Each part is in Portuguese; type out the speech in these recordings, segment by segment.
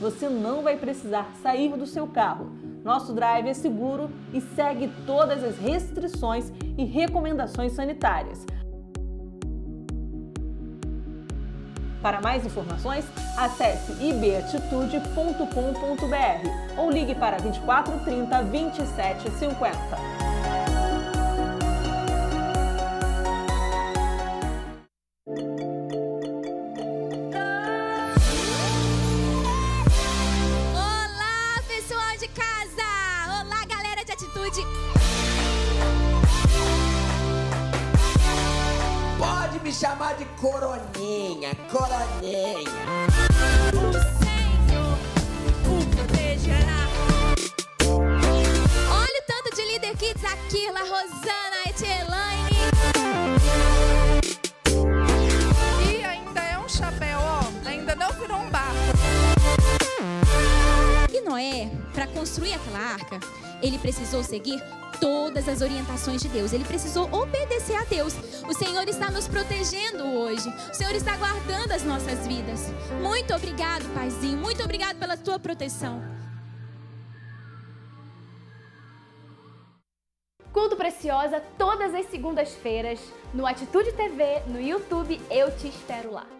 Você não vai precisar sair do seu carro. Nosso drive é seguro e segue todas as restrições e recomendações sanitárias. Para mais informações, acesse ibatitude.com.br ou ligue para 2430 2750. Me chamar de coroninha, coroninha. O Senhor o protegerá. Olha o tanto de líder kids aqui, La Rosana, Etielaine. E ainda é um chapéu, ó, ainda não virou um barco. E Noé, para construir aquela arca, ele precisou seguir todas as orientações de Deus. Ele precisou obedecer a Deus. O Senhor está nos protegendo hoje. O Senhor está guardando as nossas vidas. Muito obrigado, Paizinho. Muito obrigado pela tua proteção. Culto Preciosa todas as segundas-feiras no Atitude TV, no YouTube. Eu te espero lá.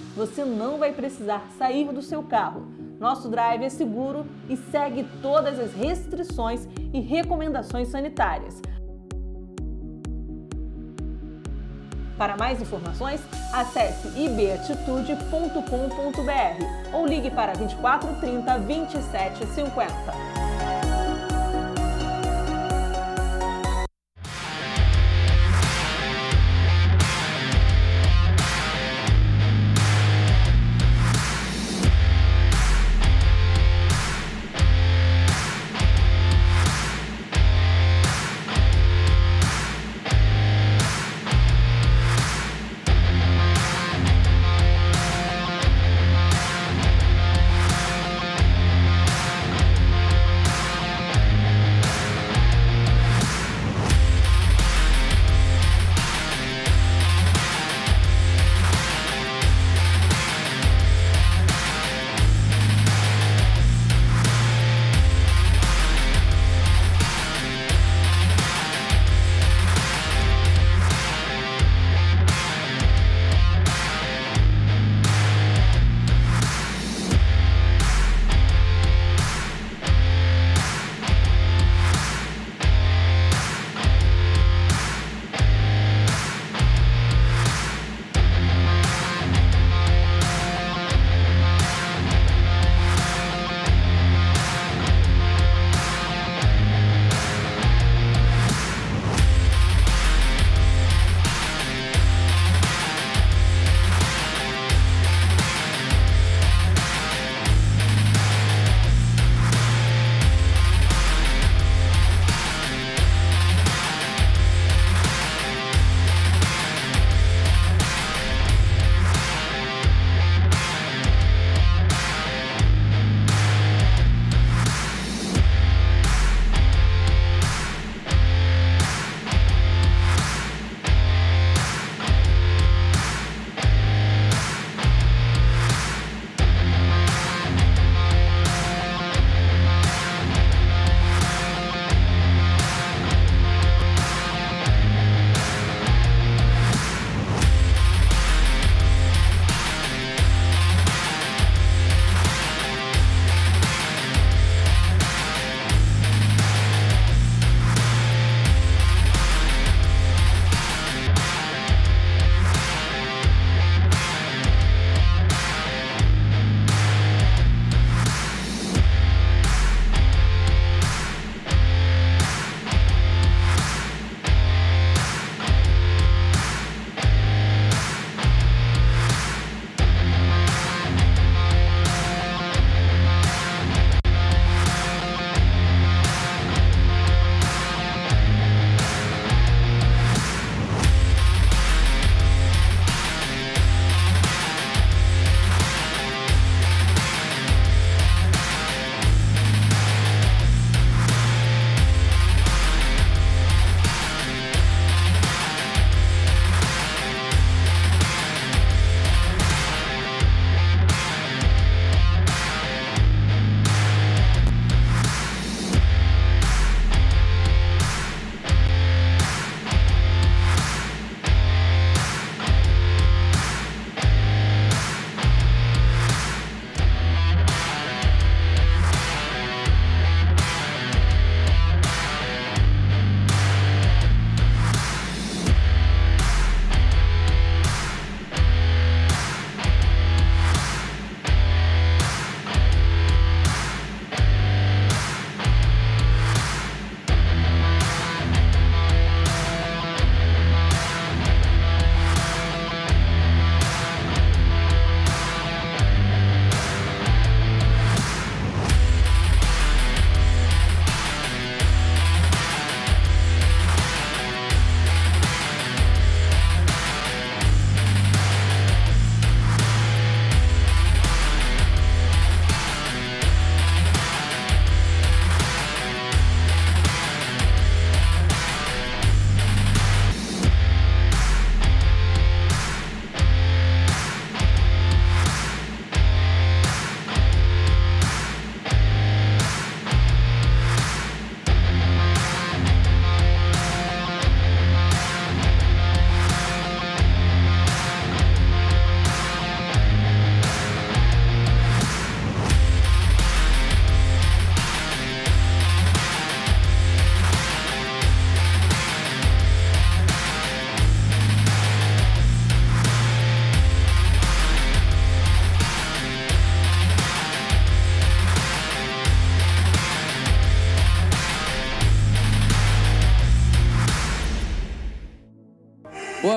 Você não vai precisar sair do seu carro. Nosso drive é seguro e segue todas as restrições e recomendações sanitárias. Para mais informações, acesse ibatitude.com.br ou ligue para 2430 2750.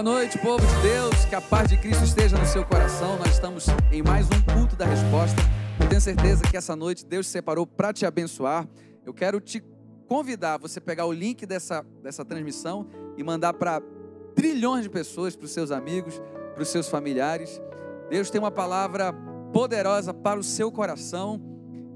Noite, povo de Deus. Que a paz de Cristo esteja no seu coração. Nós estamos em mais um culto da resposta. Eu tenho certeza que essa noite Deus separou para te abençoar. Eu quero te convidar você pegar o link dessa, dessa transmissão e mandar para trilhões de pessoas, para os seus amigos, para os seus familiares. Deus tem uma palavra poderosa para o seu coração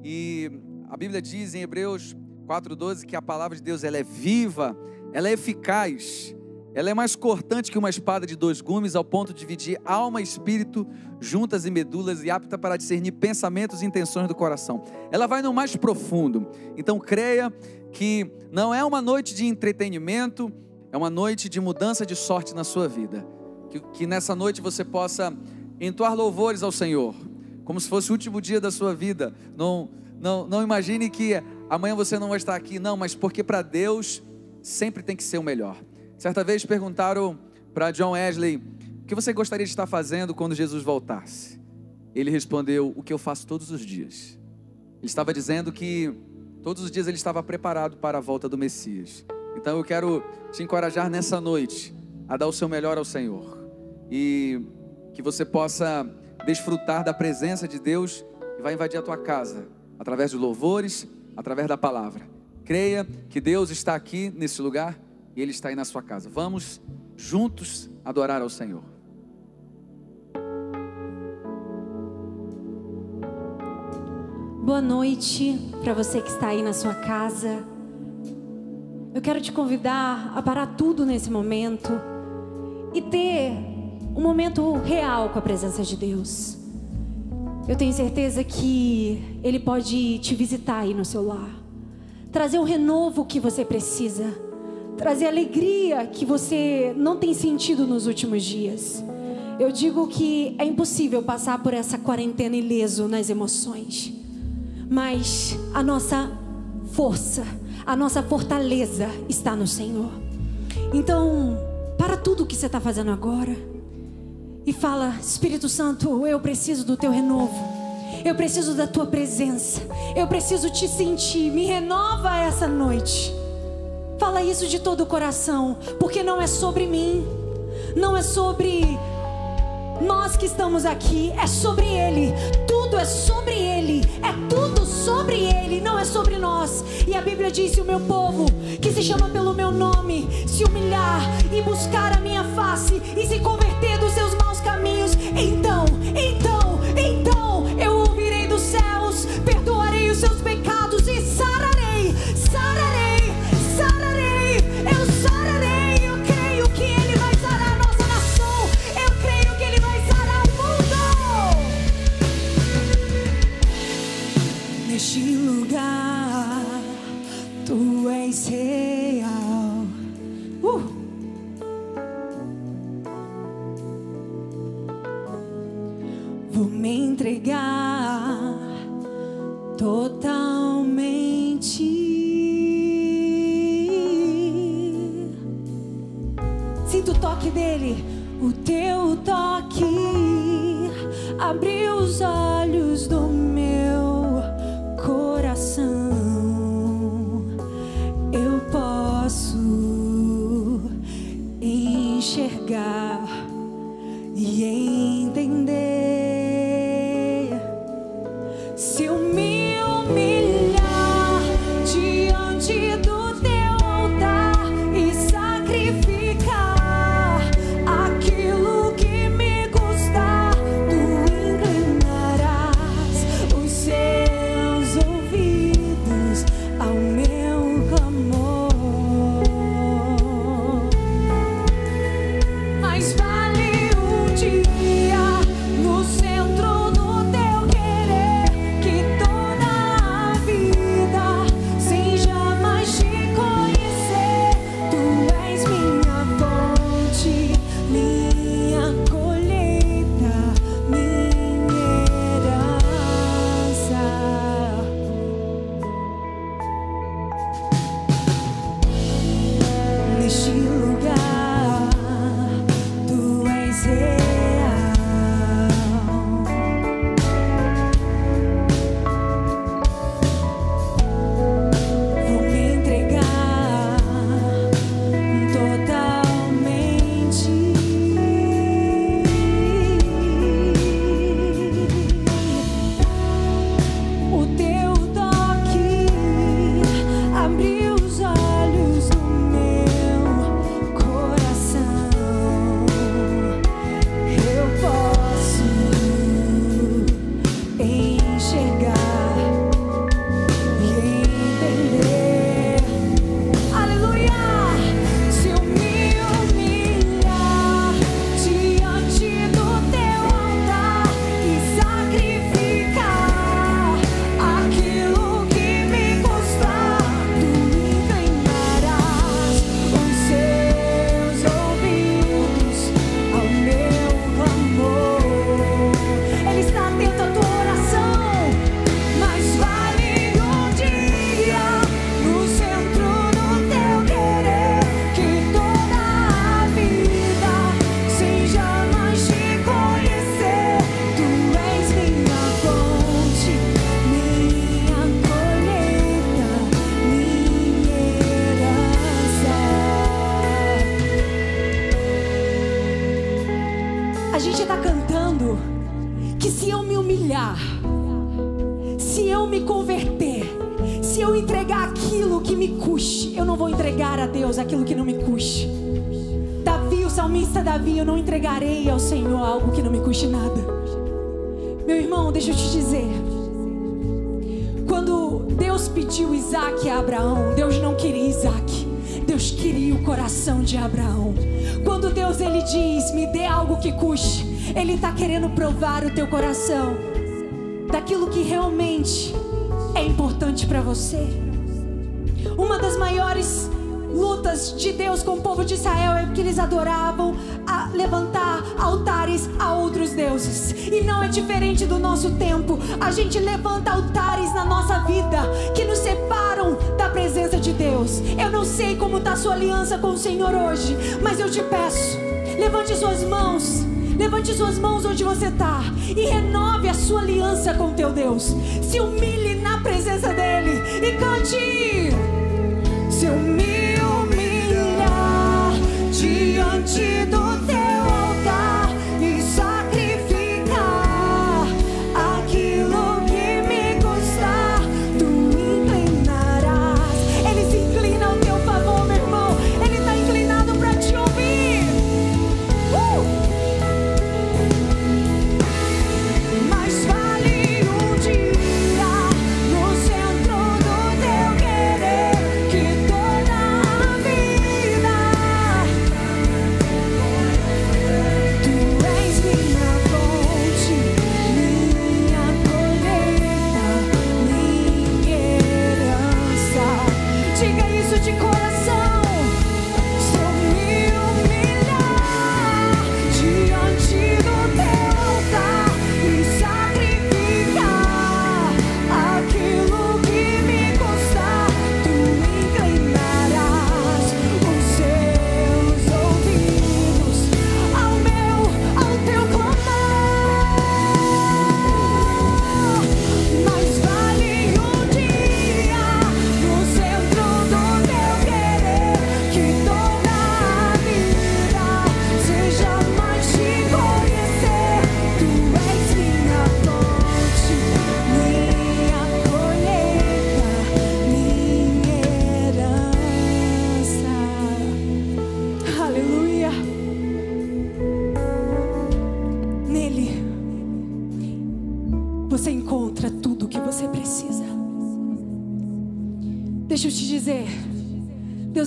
e a Bíblia diz em Hebreus 4:12 que a palavra de Deus ela é viva, ela é eficaz ela é mais cortante que uma espada de dois gumes, ao ponto de dividir alma e espírito, juntas e medulas, e apta para discernir pensamentos e intenções do coração. Ela vai no mais profundo. Então creia que não é uma noite de entretenimento, é uma noite de mudança de sorte na sua vida. Que, que nessa noite você possa entoar louvores ao Senhor, como se fosse o último dia da sua vida. Não, não, não imagine que amanhã você não vai estar aqui, não, mas porque para Deus sempre tem que ser o melhor. Certa vez perguntaram para John Wesley: O que você gostaria de estar fazendo quando Jesus voltasse? Ele respondeu: O que eu faço todos os dias. Ele estava dizendo que todos os dias ele estava preparado para a volta do Messias. Então eu quero te encorajar nessa noite a dar o seu melhor ao Senhor e que você possa desfrutar da presença de Deus que vai invadir a tua casa através de louvores, através da palavra. Creia que Deus está aqui nesse lugar e Ele está aí na sua casa. Vamos juntos adorar ao Senhor. Boa noite para você que está aí na sua casa. Eu quero te convidar a parar tudo nesse momento e ter um momento real com a presença de Deus. Eu tenho certeza que Ele pode te visitar aí no seu lar, trazer o renovo que você precisa trazer alegria que você não tem sentido nos últimos dias. Eu digo que é impossível passar por essa quarentena ileso nas emoções, mas a nossa força, a nossa fortaleza está no Senhor. Então, para tudo que você está fazendo agora e fala: Espírito Santo, eu preciso do teu renovo. Eu preciso da tua presença. Eu preciso te sentir. Me renova essa noite. Fala isso de todo o coração, porque não é sobre mim, não é sobre nós que estamos aqui, é sobre Ele. Tudo é sobre Ele, é tudo sobre Ele, não é sobre nós. E a Bíblia diz: o meu povo, que se chama pelo meu nome, se humilhar e buscar a minha face e se converter dos seus maus caminhos, então, então, então eu ouvirei dos céus, perdoarei os seus pecados totalmente. Sinto o toque dele, o teu toque abriu os olhos do meu coração. enxergar me Queria o coração de Abraão. Quando Deus ele diz, me dê algo que custe, Ele está querendo provar o teu coração daquilo que realmente é importante para você. Uma das maiores lutas de Deus com o povo de Israel é que eles adoravam levantar altares a outros deuses. E não é diferente do nosso tempo. A gente levanta altares na nossa vida que nos separam da presença de Deus. Eu não sei como está sua aliança com o Senhor hoje, mas eu te peço, levante suas mãos. Levante suas mãos onde você está e renove a sua aliança com teu Deus. Se humilhe na presença dele e cante. Se humilhar diante do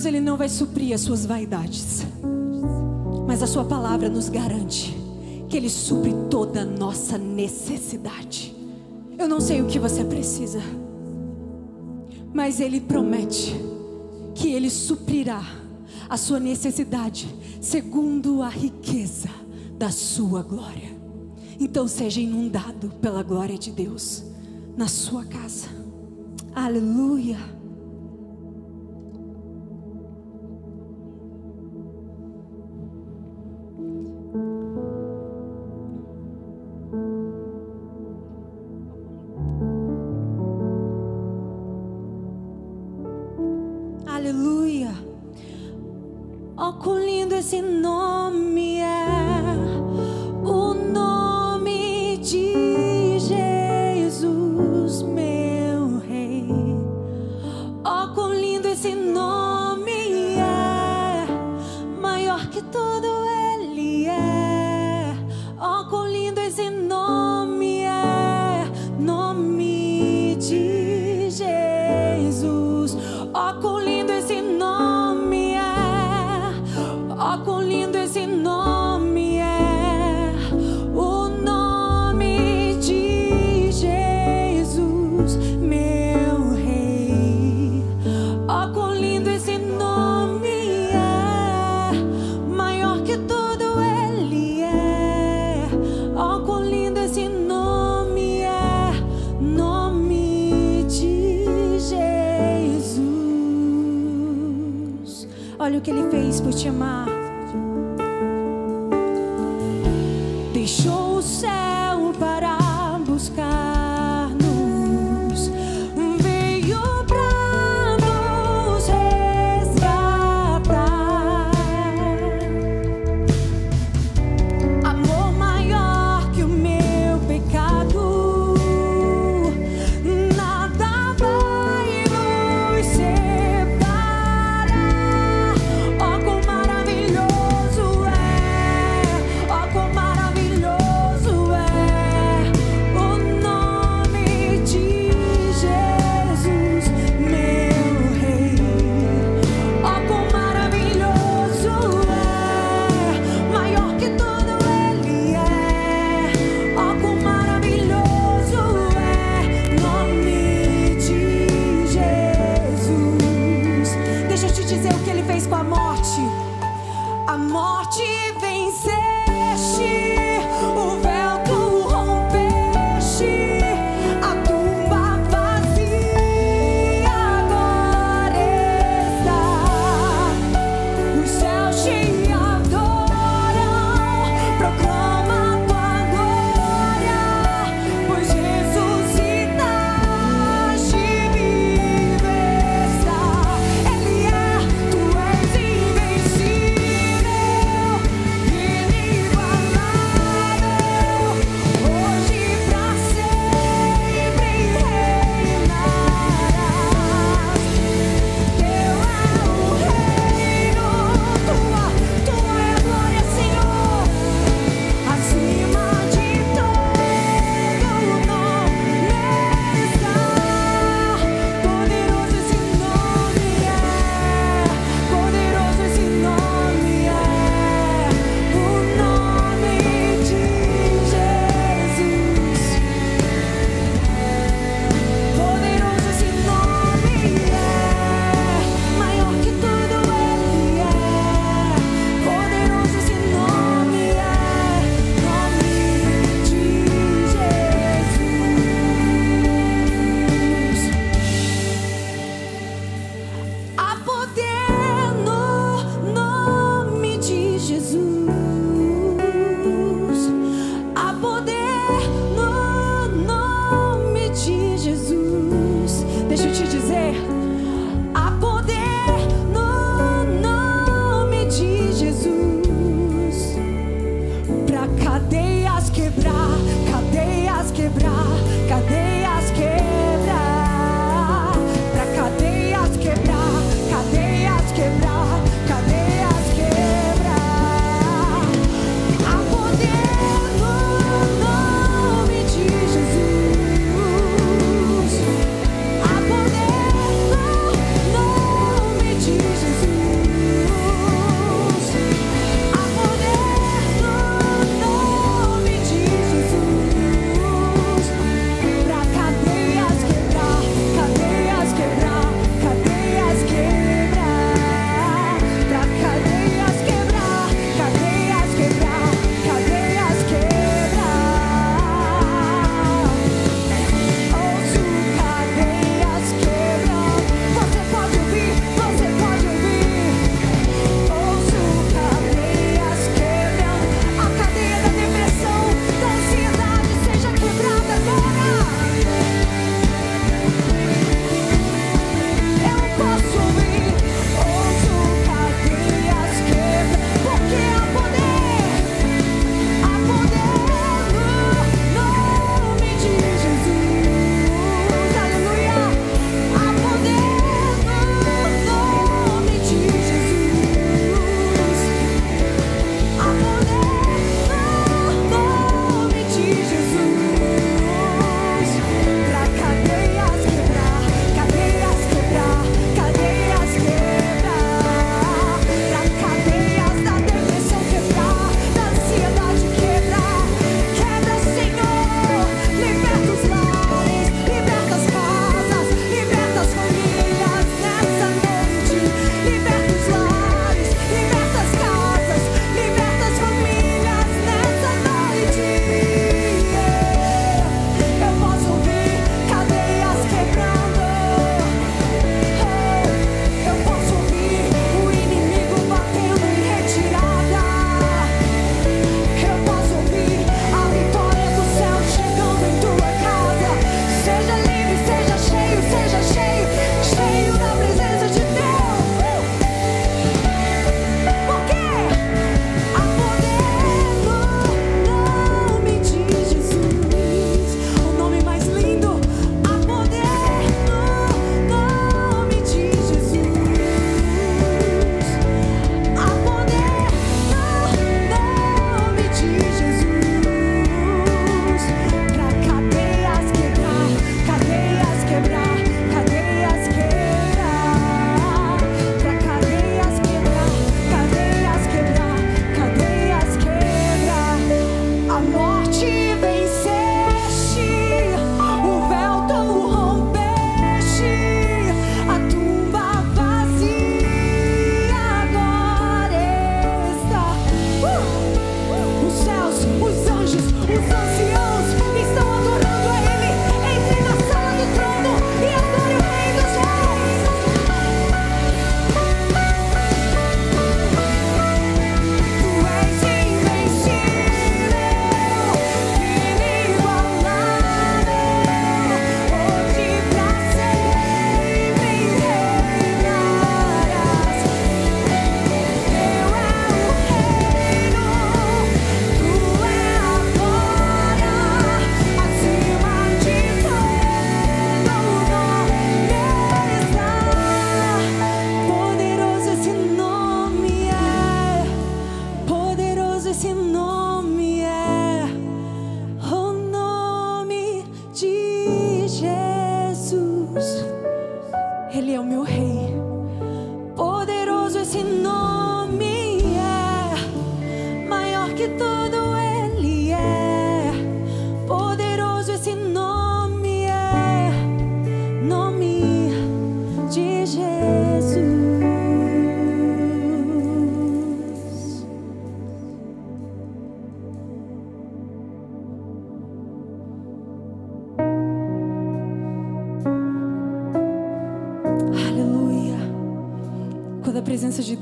Deus ele não vai suprir as suas vaidades, mas a sua palavra nos garante que ele supre toda a nossa necessidade. Eu não sei o que você precisa, mas ele promete que ele suprirá a sua necessidade segundo a riqueza da sua glória. Então seja inundado pela glória de Deus na sua casa. Aleluia.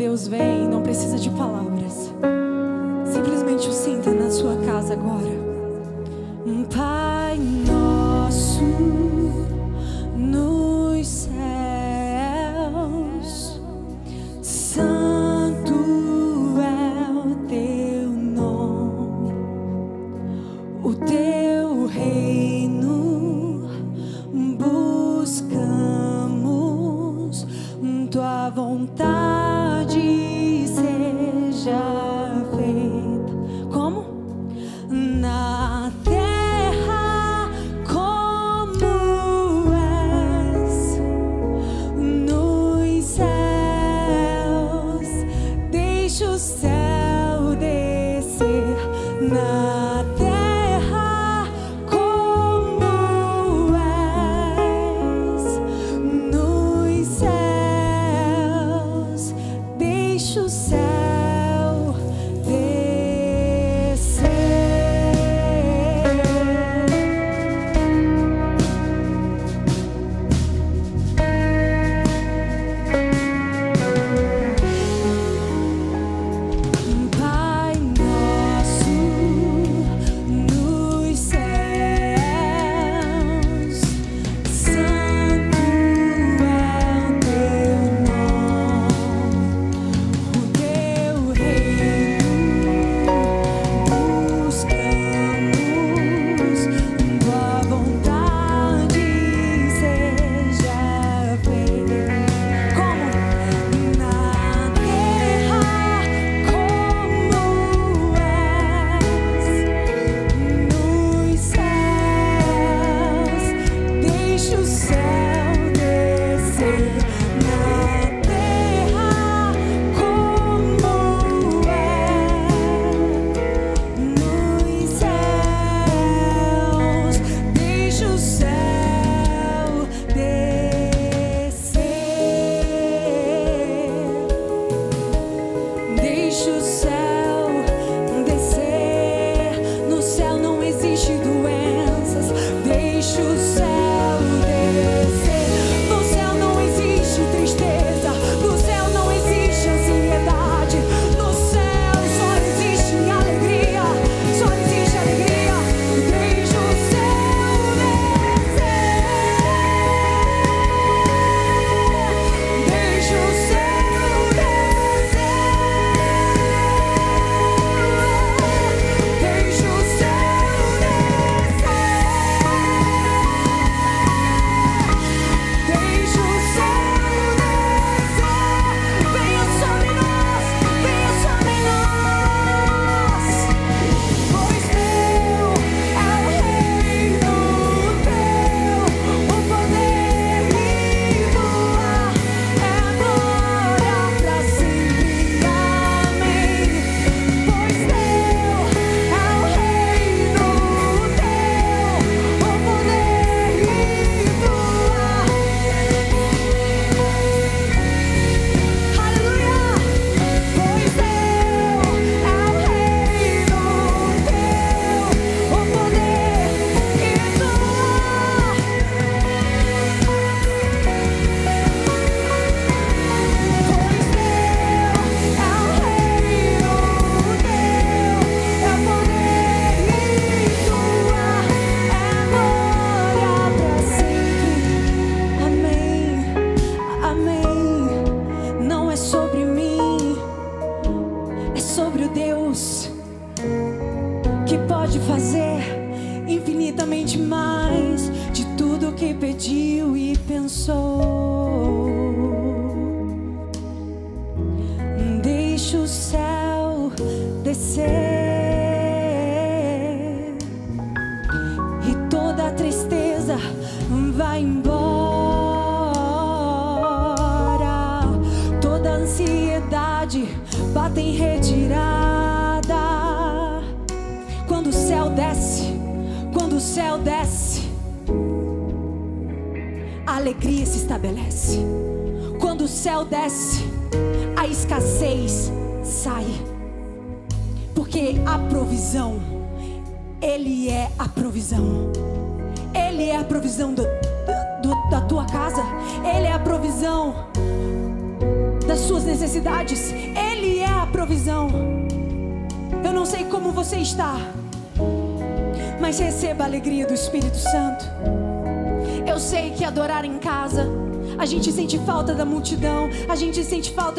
Deus vem, não precisa de palavras.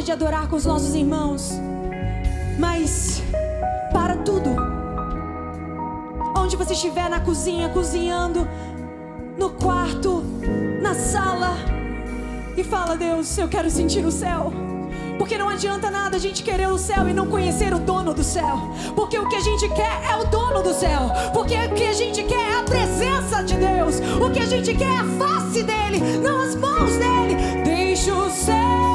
Falta de adorar com os nossos irmãos. Mas para tudo. Onde você estiver na cozinha, cozinhando, no quarto, na sala, e fala: Deus, eu quero sentir o céu. Porque não adianta nada a gente querer o céu e não conhecer o dono do céu. Porque o que a gente quer é o dono do céu. Porque o que a gente quer é a presença de Deus. O que a gente quer é a face dele, não as mãos dele. Deixa o céu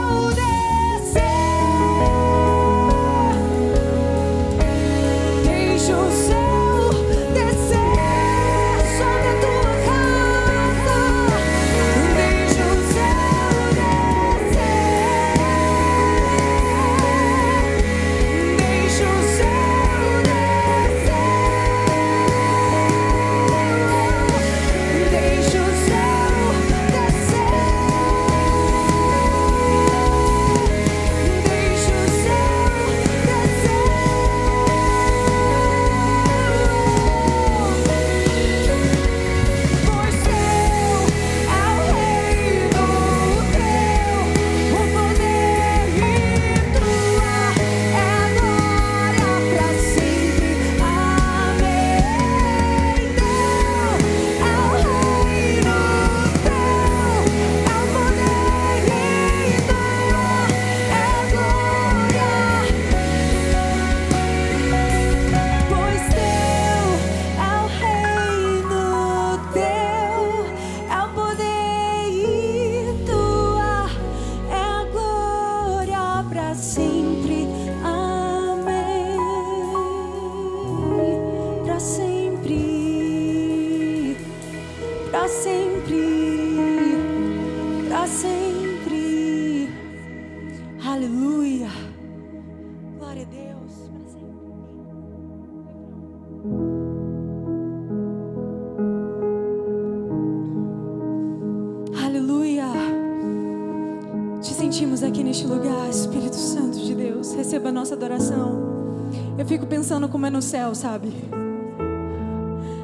sabe?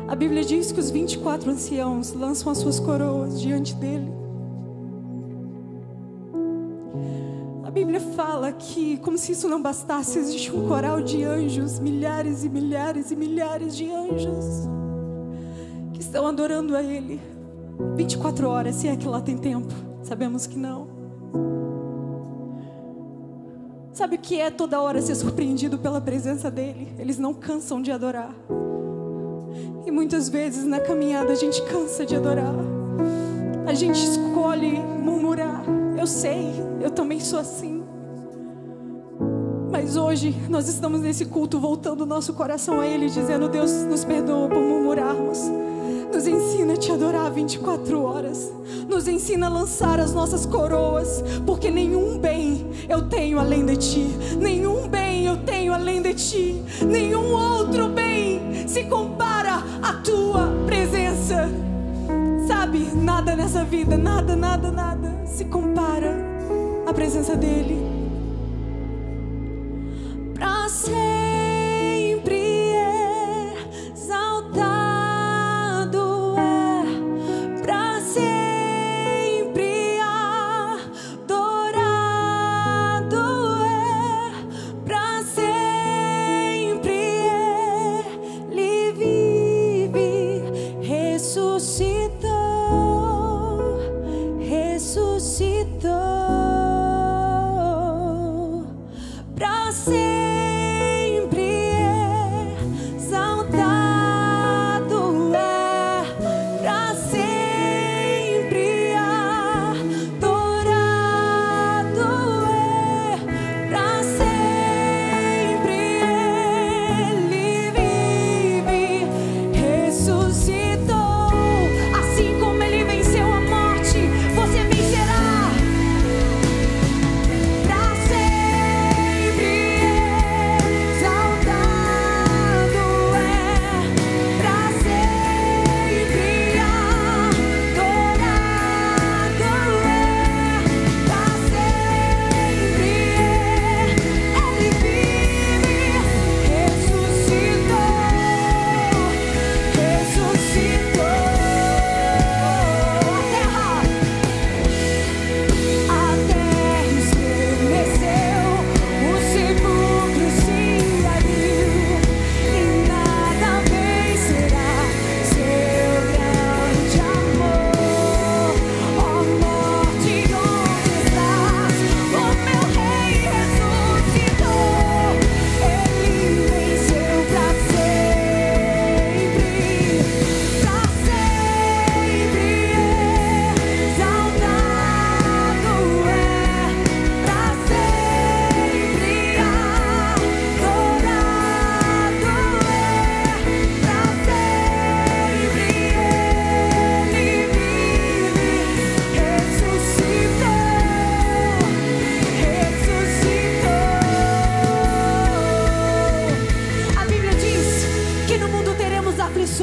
A Bíblia diz que os 24 anciãos lançam as suas coroas diante dele. A Bíblia fala que, como se isso não bastasse, existe um coral de anjos, milhares e milhares e milhares de anjos que estão adorando a Ele. 24 horas, se é que lá tem tempo. Sabemos que não. Sabe o que é toda hora ser surpreendido pela presença dEle? Eles não cansam de adorar. E muitas vezes na caminhada a gente cansa de adorar. A gente escolhe murmurar. Eu sei, eu também sou assim. Mas hoje nós estamos nesse culto voltando o nosso coração a Ele, dizendo: Deus, nos perdoa por murmurarmos. Nos ensina a te adorar 24 horas. Nos ensina a lançar as nossas coroas. Porque nenhum bem eu tenho além de ti. Nenhum bem eu tenho além de ti. Nenhum outro bem se compara à tua presença. Sabe, nada nessa vida, nada, nada, nada se compara à presença dEle. Pra sempre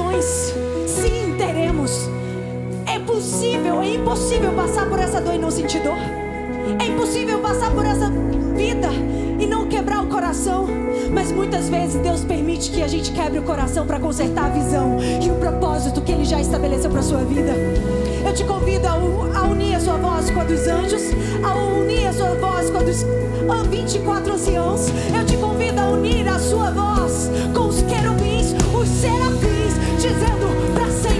nós. Sim, teremos. É possível, é impossível passar por essa dor e não sentir dor. É impossível passar por essa vida e não quebrar o coração. Mas muitas vezes Deus permite que a gente quebre o coração para consertar a visão e o propósito que Ele já estabeleceu para sua vida. Eu te convido a, unir a sua voz com a dos anjos, a unir a sua voz com a dos 24 anciãos. Eu te convido a unir a sua voz com os querubins, os serafins dizendo para sempre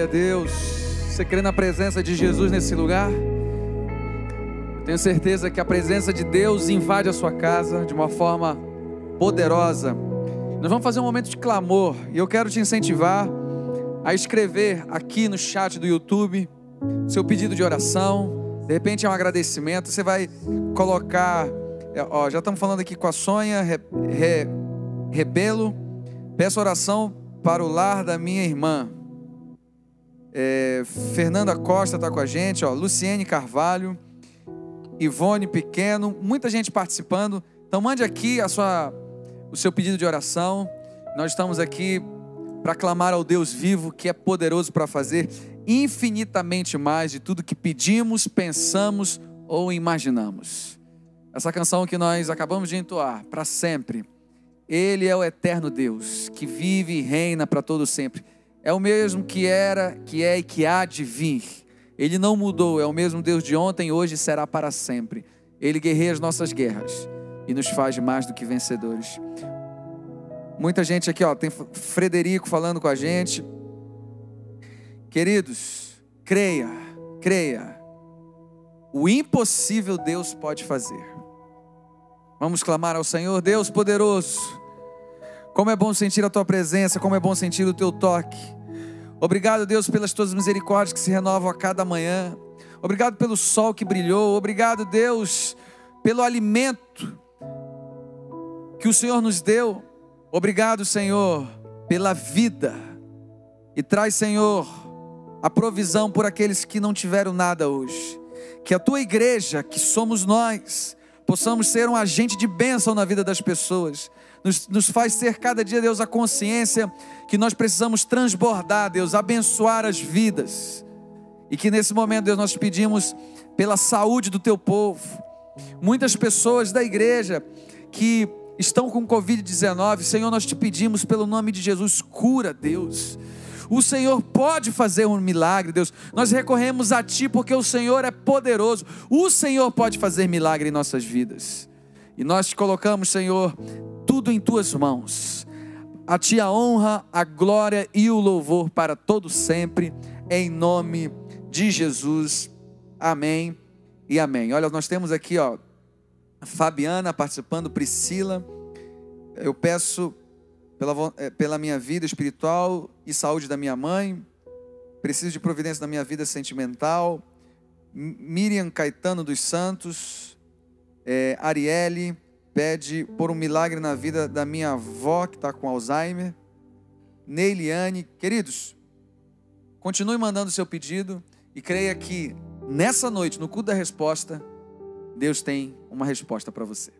Glória a Deus. Você crê na presença de Jesus nesse lugar? Eu tenho certeza que a presença de Deus invade a sua casa de uma forma poderosa. Nós vamos fazer um momento de clamor e eu quero te incentivar a escrever aqui no chat do YouTube seu pedido de oração. De repente é um agradecimento. Você vai colocar. é, Ó, já estamos falando aqui com a Sonha Re, Re- Rebelo. Peço oração para o lar da minha irmã. É, Fernanda Costa está com a gente, ó, Luciene Carvalho, Ivone Pequeno, muita gente participando. Então mande aqui a sua, o seu pedido de oração. Nós estamos aqui para clamar ao Deus vivo que é poderoso para fazer infinitamente mais de tudo que pedimos, pensamos ou imaginamos. Essa canção que nós acabamos de entoar, para sempre. Ele é o eterno Deus que vive e reina para todo sempre. É o mesmo que era, que é e que há de vir. Ele não mudou, é o mesmo Deus de ontem, hoje e será para sempre. Ele guerreia as nossas guerras e nos faz mais do que vencedores. Muita gente aqui, ó, tem Frederico falando com a gente. Queridos, creia, creia. O impossível Deus pode fazer. Vamos clamar ao Senhor, Deus poderoso. Como é bom sentir a tua presença, como é bom sentir o teu toque. Obrigado, Deus, pelas tuas misericórdias que se renovam a cada manhã. Obrigado pelo sol que brilhou. Obrigado, Deus, pelo alimento que o Senhor nos deu. Obrigado, Senhor, pela vida. E traz, Senhor, a provisão por aqueles que não tiveram nada hoje. Que a tua igreja, que somos nós, possamos ser um agente de bênção na vida das pessoas. Nos, nos faz ter cada dia, Deus, a consciência que nós precisamos transbordar, Deus, abençoar as vidas. E que nesse momento, Deus, nós pedimos pela saúde do teu povo. Muitas pessoas da igreja que estão com Covid-19, Senhor, nós te pedimos pelo nome de Jesus, cura, Deus. O Senhor pode fazer um milagre, Deus. Nós recorremos a Ti porque o Senhor é poderoso. O Senhor pode fazer milagre em nossas vidas. E nós te colocamos, Senhor, tudo em Tuas mãos. A Ti a honra, a glória e o louvor para todo sempre, em nome de Jesus. Amém e amém. Olha, nós temos aqui, ó, Fabiana participando, Priscila. Eu peço pela, eh, pela minha vida espiritual e saúde da minha mãe. Preciso de providência na minha vida sentimental. Miriam Caetano dos Santos. eh, Arielle pede por um milagre na vida da minha avó que está com Alzheimer. Neiliane. Queridos, continue mandando seu pedido e creia que nessa noite, no culto da resposta, Deus tem uma resposta para você.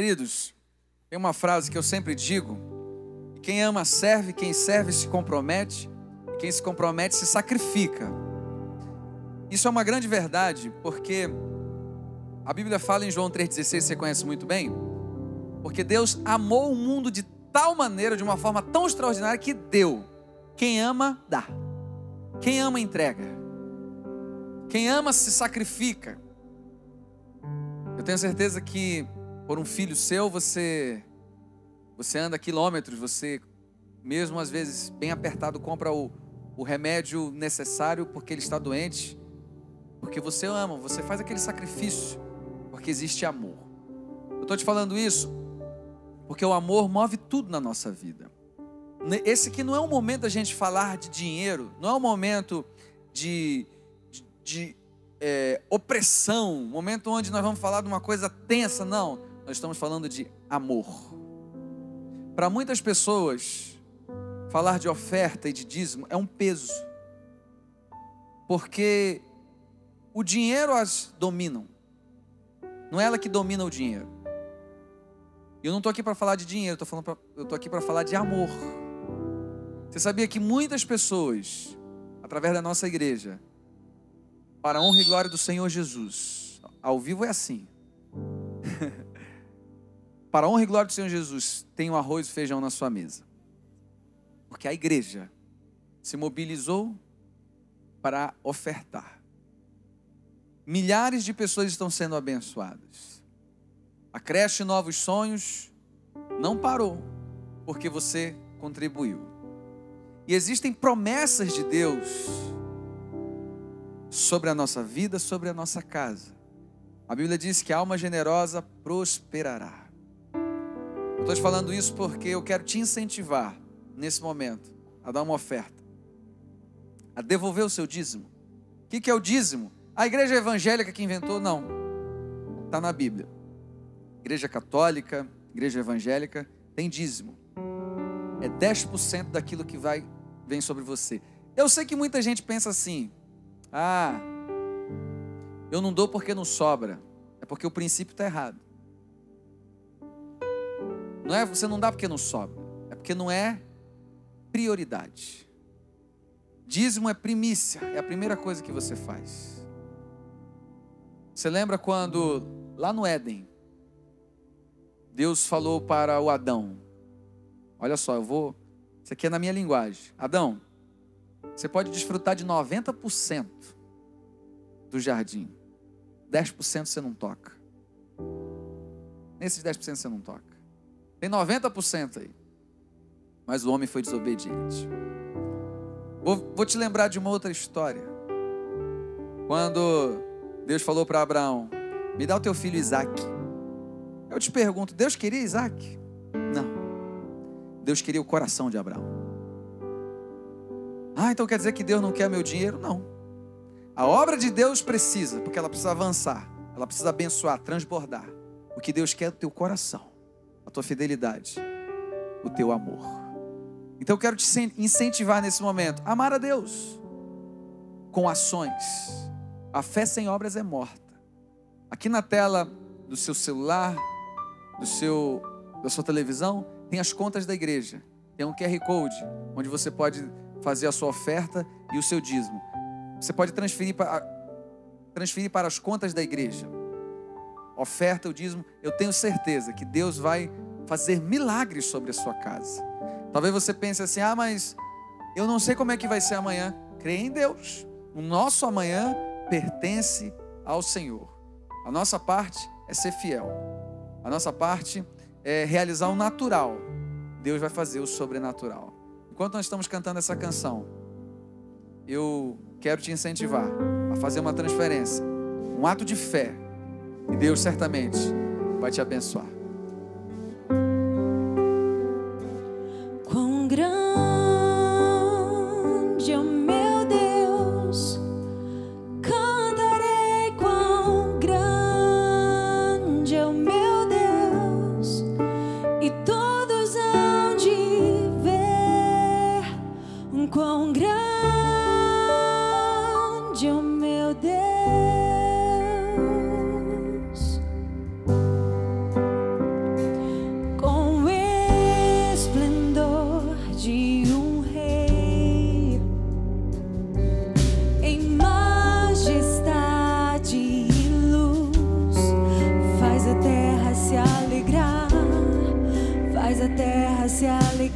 Queridos, tem uma frase que eu sempre digo: quem ama serve, quem serve se compromete, quem se compromete se sacrifica. Isso é uma grande verdade, porque a Bíblia fala em João 3,16, você conhece muito bem, porque Deus amou o mundo de tal maneira, de uma forma tão extraordinária, que deu. Quem ama, dá. Quem ama, entrega. Quem ama, se sacrifica. Eu tenho certeza que por um filho seu, você você anda quilômetros, você mesmo às vezes bem apertado compra o, o remédio necessário porque ele está doente, porque você ama, você faz aquele sacrifício, porque existe amor. Eu estou te falando isso porque o amor move tudo na nossa vida. Esse aqui não é um momento da gente falar de dinheiro, não é um momento de, de, de é, opressão, momento onde nós vamos falar de uma coisa tensa, não nós estamos falando de amor. Para muitas pessoas, falar de oferta e de dízimo é um peso, porque o dinheiro as dominam, não é ela que domina o dinheiro. E eu não estou aqui para falar de dinheiro, eu estou aqui para falar de amor. Você sabia que muitas pessoas, através da nossa igreja, para a honra e glória do Senhor Jesus, ao vivo é assim. Para a honra e glória do Senhor Jesus, o arroz e feijão na sua mesa. Porque a igreja se mobilizou para ofertar. Milhares de pessoas estão sendo abençoadas. A creche Novos Sonhos não parou porque você contribuiu. E existem promessas de Deus sobre a nossa vida, sobre a nossa casa. A Bíblia diz que a alma generosa prosperará. Estou te falando isso porque eu quero te incentivar nesse momento a dar uma oferta, a devolver o seu dízimo. O que, que é o dízimo? A igreja evangélica que inventou? Não. Está na Bíblia. Igreja católica, igreja evangélica, tem dízimo. É 10% daquilo que vai vem sobre você. Eu sei que muita gente pensa assim: ah, eu não dou porque não sobra. É porque o princípio está errado. Não é você não dá porque não sobra, é porque não é prioridade. Dízimo é primícia, é a primeira coisa que você faz. Você lembra quando lá no Éden Deus falou para o Adão: Olha só, eu vou, isso aqui é na minha linguagem. Adão, você pode desfrutar de 90% do jardim. 10% você não toca. Nesses 10% você não toca. Tem 90% aí. Mas o homem foi desobediente. Vou, vou te lembrar de uma outra história. Quando Deus falou para Abraão: Me dá o teu filho Isaac. Eu te pergunto: Deus queria Isaac? Não. Deus queria o coração de Abraão. Ah, então quer dizer que Deus não quer meu dinheiro? Não. A obra de Deus precisa, porque ela precisa avançar, ela precisa abençoar, transbordar. O que Deus quer é o teu coração a tua fidelidade, o teu amor. Então eu quero te incentivar nesse momento, amar a Deus com ações. A fé sem obras é morta. Aqui na tela do seu celular, do seu da sua televisão, tem as contas da igreja. Tem um QR Code, onde você pode fazer a sua oferta e o seu dízimo. Você pode transferir para, transferir para as contas da igreja. Oferta, o dízimo. Eu tenho certeza que Deus vai fazer milagres sobre a sua casa. Talvez você pense assim: ah, mas eu não sei como é que vai ser amanhã. Creia em Deus. O nosso amanhã pertence ao Senhor. A nossa parte é ser fiel. A nossa parte é realizar o natural. Deus vai fazer o sobrenatural. Enquanto nós estamos cantando essa canção, eu quero te incentivar a fazer uma transferência, um ato de fé. E Deus certamente vai te abençoar.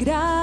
gracias.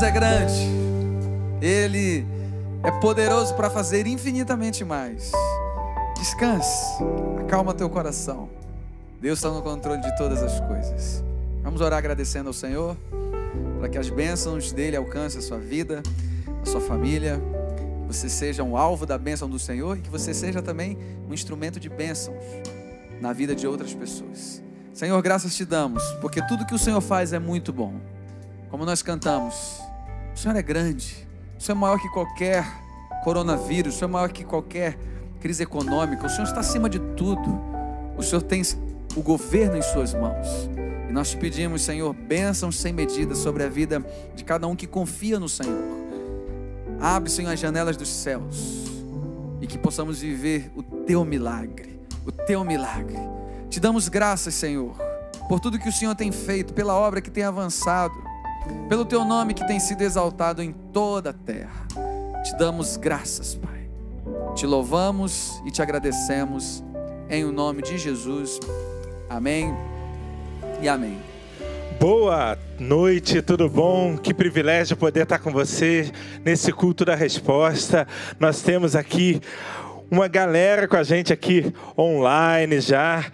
Deus. É grande. Ele é poderoso para fazer infinitamente mais. Descanse, acalma teu coração. Deus está no controle de todas as coisas. Vamos orar agradecendo ao Senhor para que as bênçãos dele alcancem a sua vida, a sua família. Que você seja um alvo da bênção do Senhor e que você seja também um instrumento de bênçãos na vida de outras pessoas. Senhor, graças te damos, porque tudo que o Senhor faz é muito bom. Como nós cantamos, o Senhor é grande, o Senhor é maior que qualquer coronavírus, o Senhor é maior que qualquer crise econômica, o Senhor está acima de tudo. O Senhor tem o governo em Suas mãos. E nós te pedimos, Senhor, bênçãos sem medida sobre a vida de cada um que confia no Senhor. Abre, Senhor, as janelas dos céus e que possamos viver o Teu milagre, o Teu milagre. Te damos graças, Senhor, por tudo que o Senhor tem feito, pela obra que tem avançado, pelo Teu nome que tem sido exaltado em toda a terra. Te damos graças, Pai. Te louvamos e te agradecemos em o nome de Jesus. Amém e amém. Boa noite, tudo bom? Que privilégio poder estar com você nesse culto da resposta. Nós temos aqui uma galera com a gente aqui online já.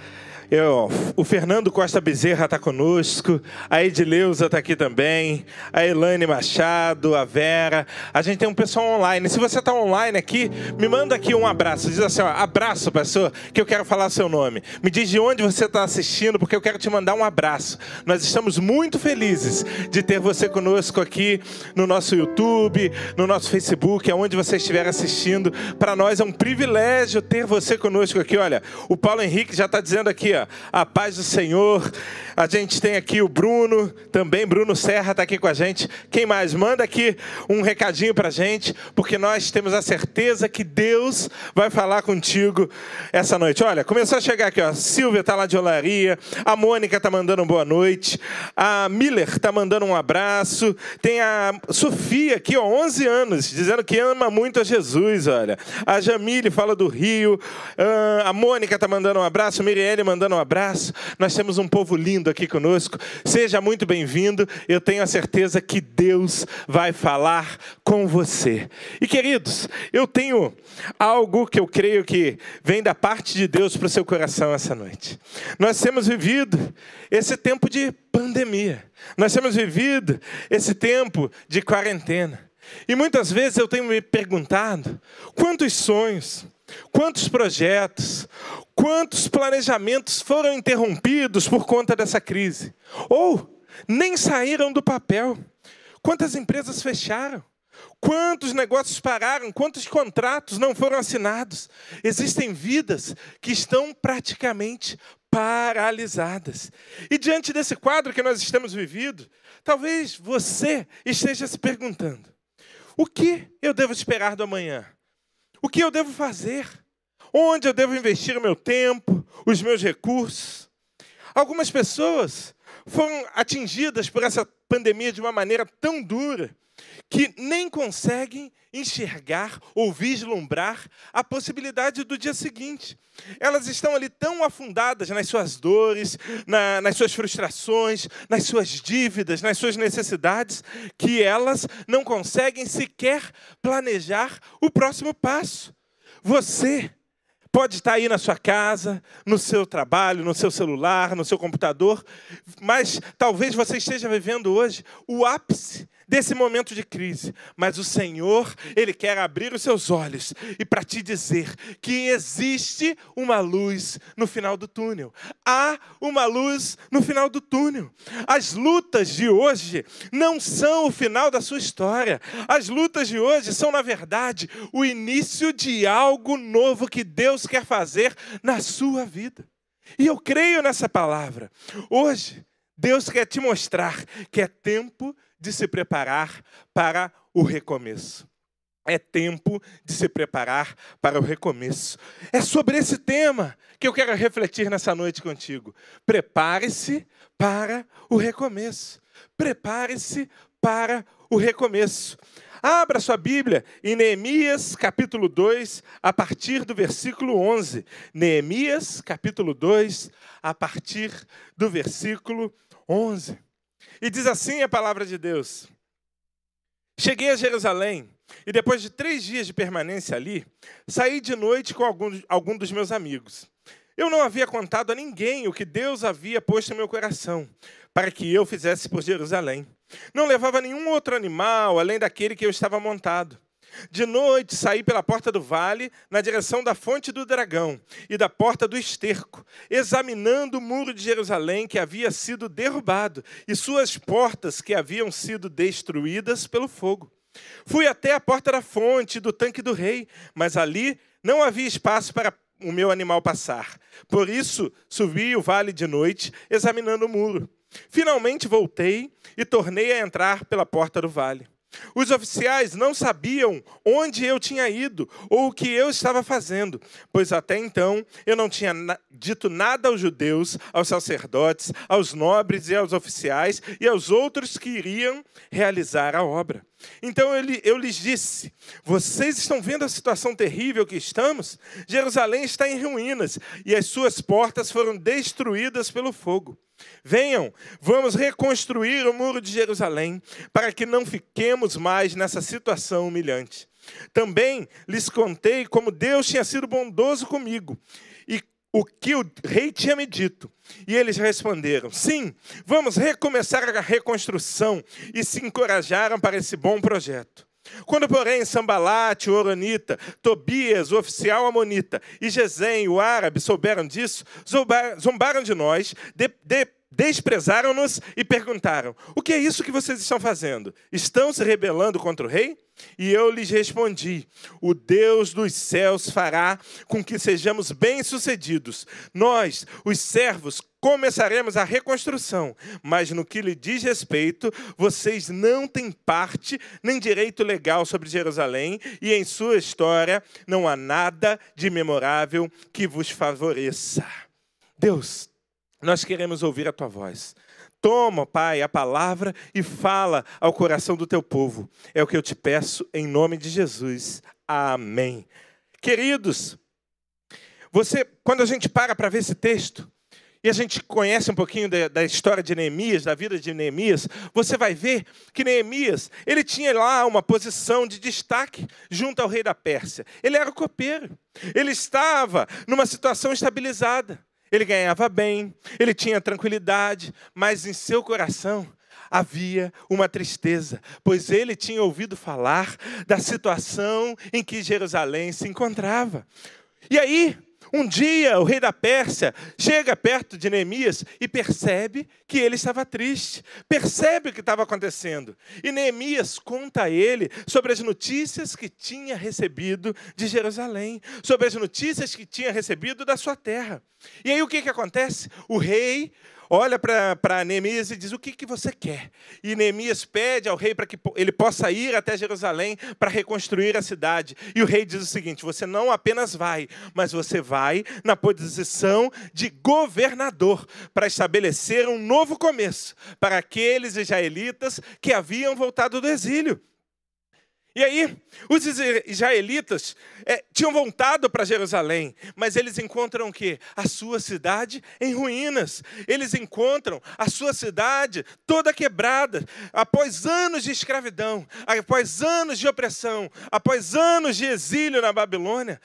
Eu, o Fernando Costa Bezerra está conosco, a Edileuza está aqui também, a Elaine Machado, a Vera. A gente tem um pessoal online. Se você está online aqui, me manda aqui um abraço. Diz assim: ó, abraço, pastor, que eu quero falar seu nome. Me diz de onde você está assistindo, porque eu quero te mandar um abraço. Nós estamos muito felizes de ter você conosco aqui no nosso YouTube, no nosso Facebook, aonde você estiver assistindo. Para nós é um privilégio ter você conosco aqui. Olha, o Paulo Henrique já está dizendo aqui, ó, a paz do Senhor. A gente tem aqui o Bruno, também Bruno Serra está aqui com a gente. Quem mais? Manda aqui um recadinho para a gente, porque nós temos a certeza que Deus vai falar contigo essa noite. Olha, começou a chegar aqui, ó. Silvia está lá de Olaria, a Mônica está mandando boa noite, a Miller está mandando um abraço, tem a Sofia aqui, ó, 11 anos, dizendo que ama muito a Jesus, olha. A Jamile fala do Rio, a Mônica está mandando um abraço, Mirielle mandando um abraço. Nós temos um povo lindo aqui conosco. Seja muito bem-vindo. Eu tenho a certeza que Deus vai falar com você. E queridos, eu tenho algo que eu creio que vem da parte de Deus para o seu coração essa noite. Nós temos vivido esse tempo de pandemia. Nós temos vivido esse tempo de quarentena. E muitas vezes eu tenho me perguntado quantos sonhos, quantos projetos, Quantos planejamentos foram interrompidos por conta dessa crise? Ou nem saíram do papel? Quantas empresas fecharam? Quantos negócios pararam? Quantos contratos não foram assinados? Existem vidas que estão praticamente paralisadas. E diante desse quadro que nós estamos vivendo, talvez você esteja se perguntando: o que eu devo esperar do amanhã? O que eu devo fazer? Onde eu devo investir o meu tempo, os meus recursos? Algumas pessoas foram atingidas por essa pandemia de uma maneira tão dura que nem conseguem enxergar ou vislumbrar a possibilidade do dia seguinte. Elas estão ali tão afundadas nas suas dores, na, nas suas frustrações, nas suas dívidas, nas suas necessidades, que elas não conseguem sequer planejar o próximo passo. Você Pode estar aí na sua casa, no seu trabalho, no seu celular, no seu computador, mas talvez você esteja vivendo hoje o ápice desse momento de crise. Mas o Senhor, Ele quer abrir os seus olhos e para te dizer que existe uma luz no final do túnel. Há uma luz no final do túnel. As lutas de hoje não são o final da sua história. As lutas de hoje são, na verdade, o início de algo novo que Deus quer fazer na sua vida. E eu creio nessa palavra. Hoje, Deus quer te mostrar que é tempo de se preparar para o recomeço. É tempo de se preparar para o recomeço. É sobre esse tema que eu quero refletir nessa noite contigo. Prepare-se para o recomeço. Prepare-se para o recomeço. Abra sua Bíblia em Neemias capítulo 2, a partir do versículo 11. Neemias capítulo 2, a partir do versículo 11. E diz assim a palavra de Deus: Cheguei a Jerusalém e depois de três dias de permanência ali, saí de noite com algum, algum dos meus amigos. Eu não havia contado a ninguém o que Deus havia posto em meu coração para que eu fizesse por Jerusalém. Não levava nenhum outro animal além daquele que eu estava montado. De noite saí pela porta do vale, na direção da fonte do dragão e da porta do esterco, examinando o muro de Jerusalém que havia sido derrubado e suas portas que haviam sido destruídas pelo fogo. Fui até a porta da fonte do tanque do rei, mas ali não havia espaço para o meu animal passar. Por isso subi o vale de noite, examinando o muro. Finalmente voltei e tornei a entrar pela porta do vale. Os oficiais não sabiam onde eu tinha ido ou o que eu estava fazendo, pois até então eu não tinha dito nada aos judeus, aos sacerdotes, aos nobres e aos oficiais e aos outros que iriam realizar a obra. Então ele, eu lhes disse: Vocês estão vendo a situação terrível que estamos? Jerusalém está em ruínas e as suas portas foram destruídas pelo fogo. Venham, vamos reconstruir o muro de Jerusalém, para que não fiquemos mais nessa situação humilhante. Também lhes contei como Deus tinha sido bondoso comigo o que o rei tinha me dito. E eles responderam: Sim, vamos recomeçar a reconstrução. E se encorajaram para esse bom projeto. Quando, porém, Sambalate, o Oronita, Tobias, o oficial amonita, e Gesem, o árabe, souberam disso, zombaram de nós, de, de, desprezaram-nos e perguntaram: O que é isso que vocês estão fazendo? Estão se rebelando contra o rei? E eu lhes respondi: O Deus dos céus fará com que sejamos bem-sucedidos. Nós, os servos, começaremos a reconstrução, mas no que lhe diz respeito, vocês não têm parte nem direito legal sobre Jerusalém, e em sua história não há nada de memorável que vos favoreça. Deus, nós queremos ouvir a tua voz. Toma, Pai, a palavra e fala ao coração do teu povo. É o que eu te peço em nome de Jesus. Amém. Queridos, você, quando a gente para para ver esse texto, e a gente conhece um pouquinho da, da, história de Neemias, da vida de Neemias, você vai ver que Neemias, ele tinha lá uma posição de destaque junto ao rei da Pérsia. Ele era copeiro. Ele estava numa situação estabilizada. Ele ganhava bem, ele tinha tranquilidade, mas em seu coração havia uma tristeza, pois ele tinha ouvido falar da situação em que Jerusalém se encontrava. E aí, um dia, o rei da Pérsia chega perto de Neemias e percebe que ele estava triste, percebe o que estava acontecendo. E Neemias conta a ele sobre as notícias que tinha recebido de Jerusalém, sobre as notícias que tinha recebido da sua terra. E aí o que, que acontece? O rei olha para Neemias e diz: O que, que você quer? E Neemias pede ao rei para que ele possa ir até Jerusalém para reconstruir a cidade. E o rei diz o seguinte: Você não apenas vai, mas você vai na posição de governador para estabelecer um novo começo para aqueles israelitas que haviam voltado do exílio. E aí, os israelitas é, tinham voltado para Jerusalém, mas eles encontram o quê? A sua cidade em ruínas. Eles encontram a sua cidade toda quebrada, após anos de escravidão, após anos de opressão, após anos de exílio na Babilônia.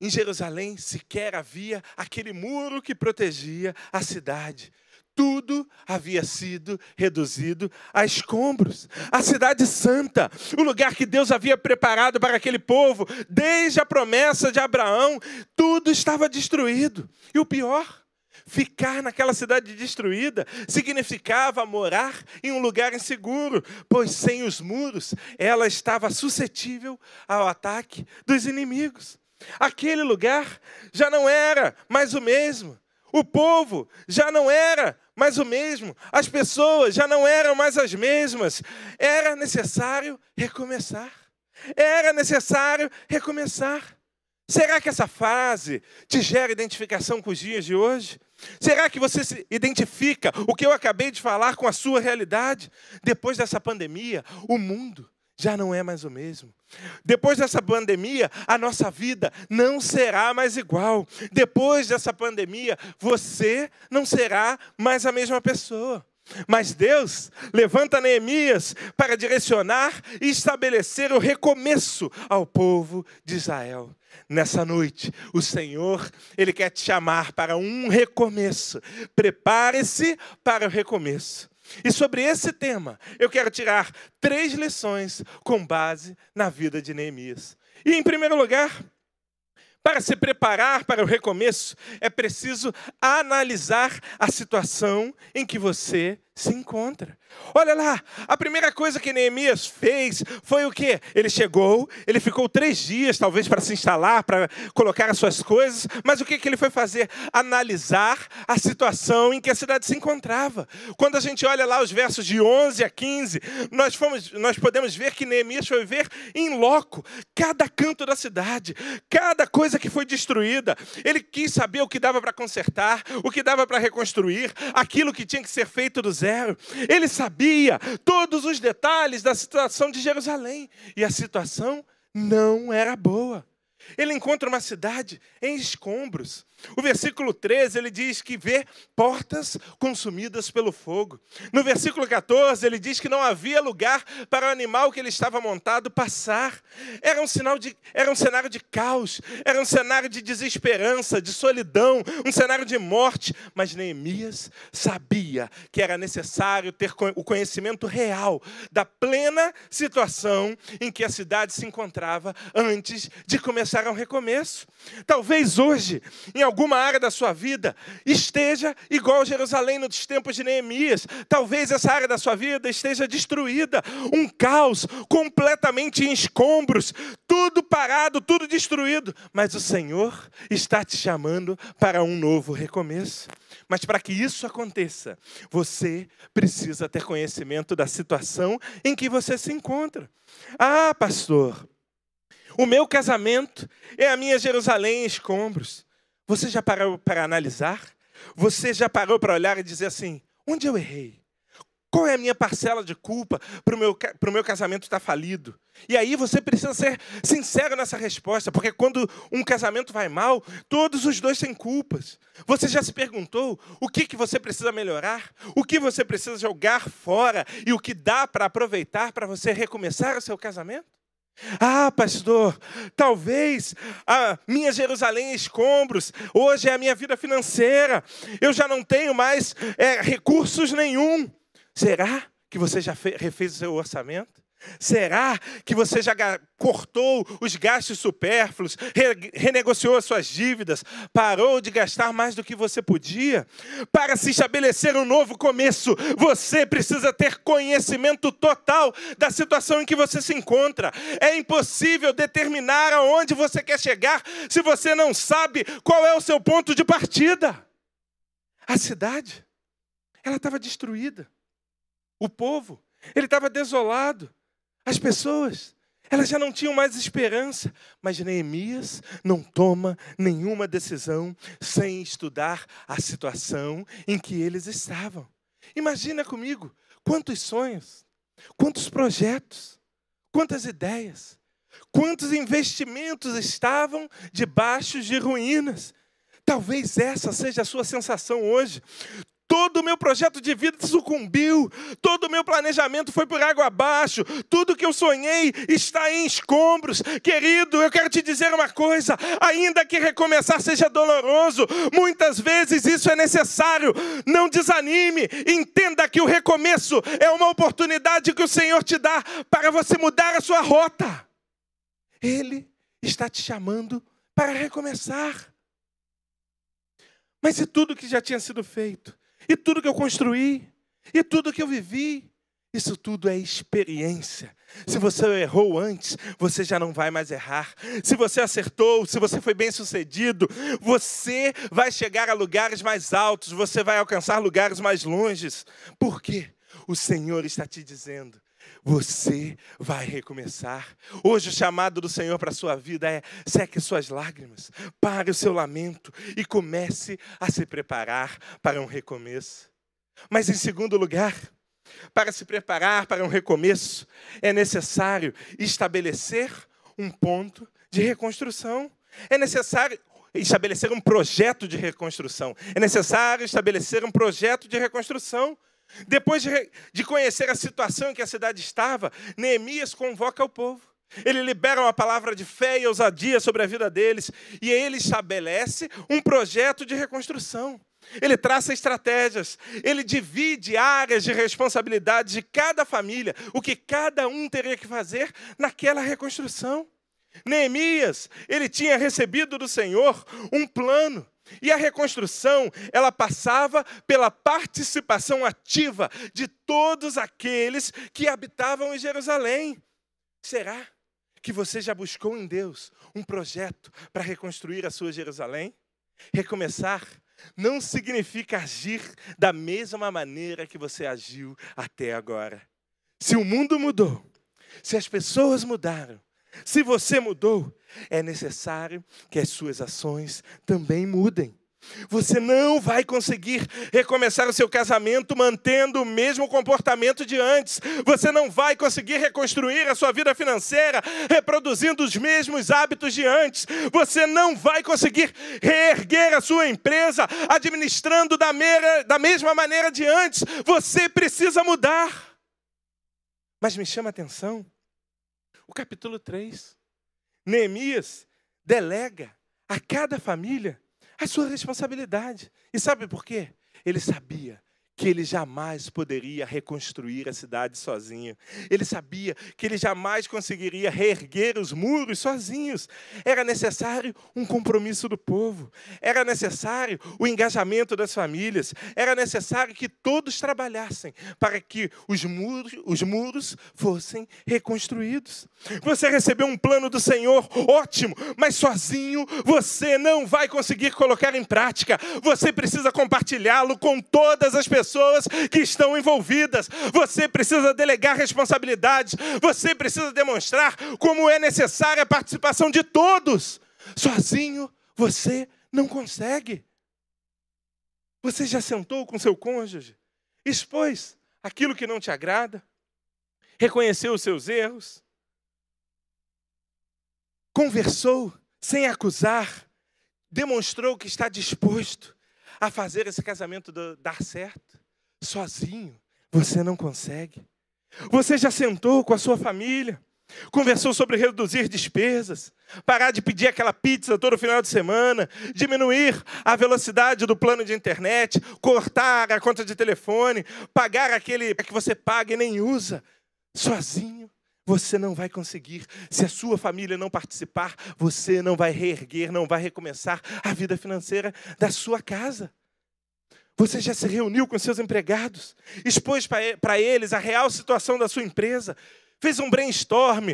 Em Jerusalém sequer havia aquele muro que protegia a cidade tudo havia sido reduzido a escombros. A cidade santa, o lugar que Deus havia preparado para aquele povo, desde a promessa de Abraão, tudo estava destruído. E o pior, Ficar naquela cidade destruída significava morar em um lugar inseguro, pois sem os muros ela estava suscetível ao ataque dos inimigos. Aquele lugar já não era mais o mesmo. O povo já não era mais o mesmo, as pessoas já não eram mais as mesmas. Era necessário recomeçar. Era necessário recomeçar. Será que essa frase te gera identificação com os dias de hoje? Será que você se identifica o que eu acabei de falar com a sua realidade? Depois dessa pandemia, o mundo já não é mais o mesmo. Depois dessa pandemia, a nossa vida não será mais igual. Depois dessa pandemia, você não será mais a mesma pessoa. Mas Deus levanta Neemias para direcionar e estabelecer o recomeço ao povo de Israel. Nessa noite, o Senhor, Ele quer te chamar para um recomeço. Prepare-se para o recomeço. E sobre esse tema, eu quero tirar três lições com base na vida de Neemias. E, em primeiro lugar, para se preparar para o recomeço, é preciso analisar a situação em que você se encontra. Olha lá, a primeira coisa que Neemias fez foi o quê? Ele chegou, ele ficou três dias, talvez, para se instalar, para colocar as suas coisas, mas o que, que ele foi fazer? Analisar a situação em que a cidade se encontrava. Quando a gente olha lá os versos de 11 a 15, nós, fomos, nós podemos ver que Neemias foi ver em loco cada canto da cidade, cada coisa que foi destruída. Ele quis saber o que dava para consertar, o que dava para reconstruir, aquilo que tinha que ser feito do zero Ele sabia todos os detalhes da situação de Jerusalém. E a situação não era boa. Ele encontra uma cidade em escombros. O versículo 13 ele diz que vê portas consumidas pelo fogo. No versículo 14 ele diz que não havia lugar para o animal que ele estava montado passar. Era um sinal de era um cenário de caos, era um cenário de desesperança, de solidão, um cenário de morte, mas Neemias sabia que era necessário ter o conhecimento real da plena situação em que a cidade se encontrava antes de começar um recomeço. Talvez hoje, em alguma área da sua vida esteja igual Jerusalém nos tempos de Neemias. Talvez essa área da sua vida esteja destruída, um caos, completamente em escombros, tudo parado, tudo destruído. Mas o Senhor está te chamando para um novo recomeço. Mas para que isso aconteça, você precisa ter conhecimento da situação em que você se encontra. Ah, pastor, o meu casamento é a minha Jerusalém em escombros. Você já parou para analisar? Você já parou para olhar e dizer assim: onde eu errei? Qual é a minha parcela de culpa para o meu, meu casamento estar falido? E aí você precisa ser sincero nessa resposta, porque quando um casamento vai mal, todos os dois têm culpas. Você já se perguntou o que, que você precisa melhorar? O que você precisa jogar fora? E o que dá para aproveitar para você recomeçar o seu casamento? Ah, pastor, talvez a minha Jerusalém em escombros, hoje é a minha vida financeira, eu já não tenho mais é, recursos nenhum. Será que você já refez o seu orçamento? Será que você já cortou os gastos supérfluos, renegociou as suas dívidas, parou de gastar mais do que você podia? Para se estabelecer um novo começo, você precisa ter conhecimento total da situação em que você se encontra. É impossível determinar aonde você quer chegar se você não sabe qual é o seu ponto de partida. A cidade, ela estava destruída. O povo, ele estava desolado. As pessoas, elas já não tinham mais esperança, mas Neemias não toma nenhuma decisão sem estudar a situação em que eles estavam. Imagina comigo quantos sonhos, quantos projetos, quantas ideias, quantos investimentos estavam debaixo de ruínas. Talvez essa seja a sua sensação hoje. Todo o meu projeto de vida sucumbiu, todo o meu planejamento foi por água abaixo, tudo que eu sonhei está em escombros. Querido, eu quero te dizer uma coisa: ainda que recomeçar seja doloroso, muitas vezes isso é necessário. Não desanime, entenda que o recomeço é uma oportunidade que o Senhor te dá para você mudar a sua rota. Ele está te chamando para recomeçar. Mas e tudo que já tinha sido feito? E tudo que eu construí, e tudo que eu vivi, isso tudo é experiência. Se você errou antes, você já não vai mais errar. Se você acertou, se você foi bem sucedido, você vai chegar a lugares mais altos, você vai alcançar lugares mais longes. Por quê? O Senhor está te dizendo: você vai recomeçar. Hoje o chamado do Senhor para a sua vida é: seque suas lágrimas, pare o seu lamento e comece a se preparar para um recomeço. Mas em segundo lugar, para se preparar para um recomeço, é necessário estabelecer um ponto de reconstrução. É necessário estabelecer um projeto de reconstrução. É necessário estabelecer um projeto de reconstrução. Depois de, de conhecer a situação em que a cidade estava, Neemias convoca o povo. Ele libera uma palavra de fé e ousadia sobre a vida deles e ele estabelece um projeto de reconstrução. Ele traça estratégias, ele divide áreas de responsabilidade de cada família, o que cada um teria que fazer naquela reconstrução. Neemias, ele tinha recebido do Senhor um plano, e a reconstrução, ela passava pela participação ativa de todos aqueles que habitavam em Jerusalém. Será que você já buscou em Deus um projeto para reconstruir a sua Jerusalém? Recomeçar não significa agir da mesma maneira que você agiu até agora. Se o mundo mudou, se as pessoas mudaram, se você mudou, é necessário que as suas ações também mudem. Você não vai conseguir recomeçar o seu casamento mantendo o mesmo comportamento de antes. Você não vai conseguir reconstruir a sua vida financeira reproduzindo os mesmos hábitos de antes. Você não vai conseguir reerguer a sua empresa administrando da, mera, da mesma maneira de antes. Você precisa mudar. Mas me chama a atenção o capítulo 3. Neemias delega a cada família a sua responsabilidade. E sabe por quê? Ele sabia que ele jamais poderia reconstruir a cidade sozinho. Ele sabia que ele jamais conseguiria reerguer os muros sozinhos. Era necessário um compromisso do povo, era necessário o engajamento das famílias, era necessário que todos trabalhassem para que os muros, os muros fossem reconstruídos. Você recebeu um plano do Senhor, ótimo, mas sozinho você não vai conseguir colocar em prática. Você precisa compartilhá-lo com todas as pessoas pessoas que estão envolvidas. Você precisa delegar responsabilidades. Você precisa demonstrar como é necessária a participação de todos. Sozinho você não consegue. Você já sentou com seu cônjuge, expôs aquilo que não te agrada, reconheceu os seus erros, conversou sem acusar, demonstrou que está disposto a fazer esse casamento dar certo. Sozinho, você não consegue. Você já sentou com a sua família, conversou sobre reduzir despesas, parar de pedir aquela pizza todo final de semana, diminuir a velocidade do plano de internet, cortar a conta de telefone, pagar aquele que você paga e nem usa. Sozinho, você não vai conseguir. Se a sua família não participar, você não vai reerguer, não vai recomeçar a vida financeira da sua casa. Você já se reuniu com seus empregados, expôs para eles a real situação da sua empresa, fez um brainstorm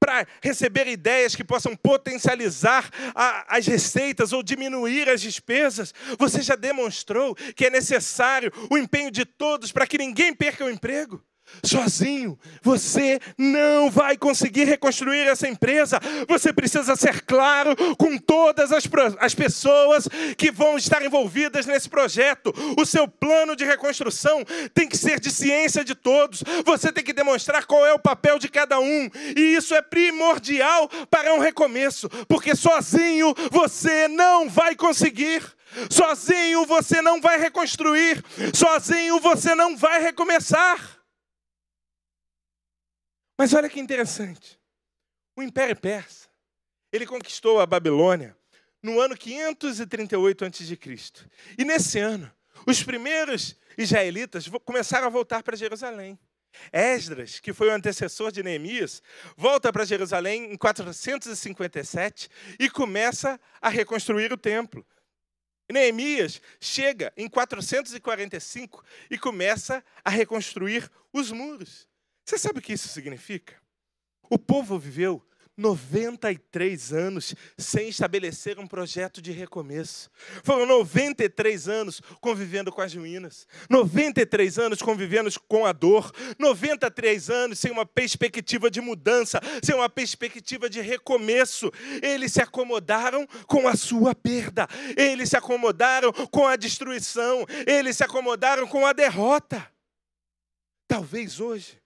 para receber ideias que possam potencializar a, as receitas ou diminuir as despesas. Você já demonstrou que é necessário o empenho de todos para que ninguém perca o emprego. Sozinho, você não vai conseguir reconstruir essa empresa. Você precisa ser claro com todas as, as pessoas que vão estar envolvidas nesse projeto. O seu plano de reconstrução tem que ser de ciência de todos. Você tem que demonstrar qual é o papel de cada um. E isso é primordial para um recomeço, porque sozinho você não vai conseguir. Sozinho você não vai reconstruir. Sozinho você não vai recomeçar. Mas olha que interessante. O Império Persa, ele conquistou a Babilônia no ano 538 a.C. E nesse ano, os primeiros israelitas começaram a voltar para Jerusalém. Esdras, que foi o antecessor de Neemias, volta para Jerusalém em 457 e começa a reconstruir o templo. Neemias chega em 445 e começa a reconstruir os muros. Você sabe o que isso significa? O povo viveu 93 anos sem estabelecer um projeto de recomeço. Foram 93 anos convivendo com as ruínas, 93 anos convivendo com a dor, 93 anos sem uma perspectiva de mudança, sem uma perspectiva de recomeço. Eles se acomodaram com a sua perda, eles se acomodaram com a destruição, eles se acomodaram com a derrota. Talvez hoje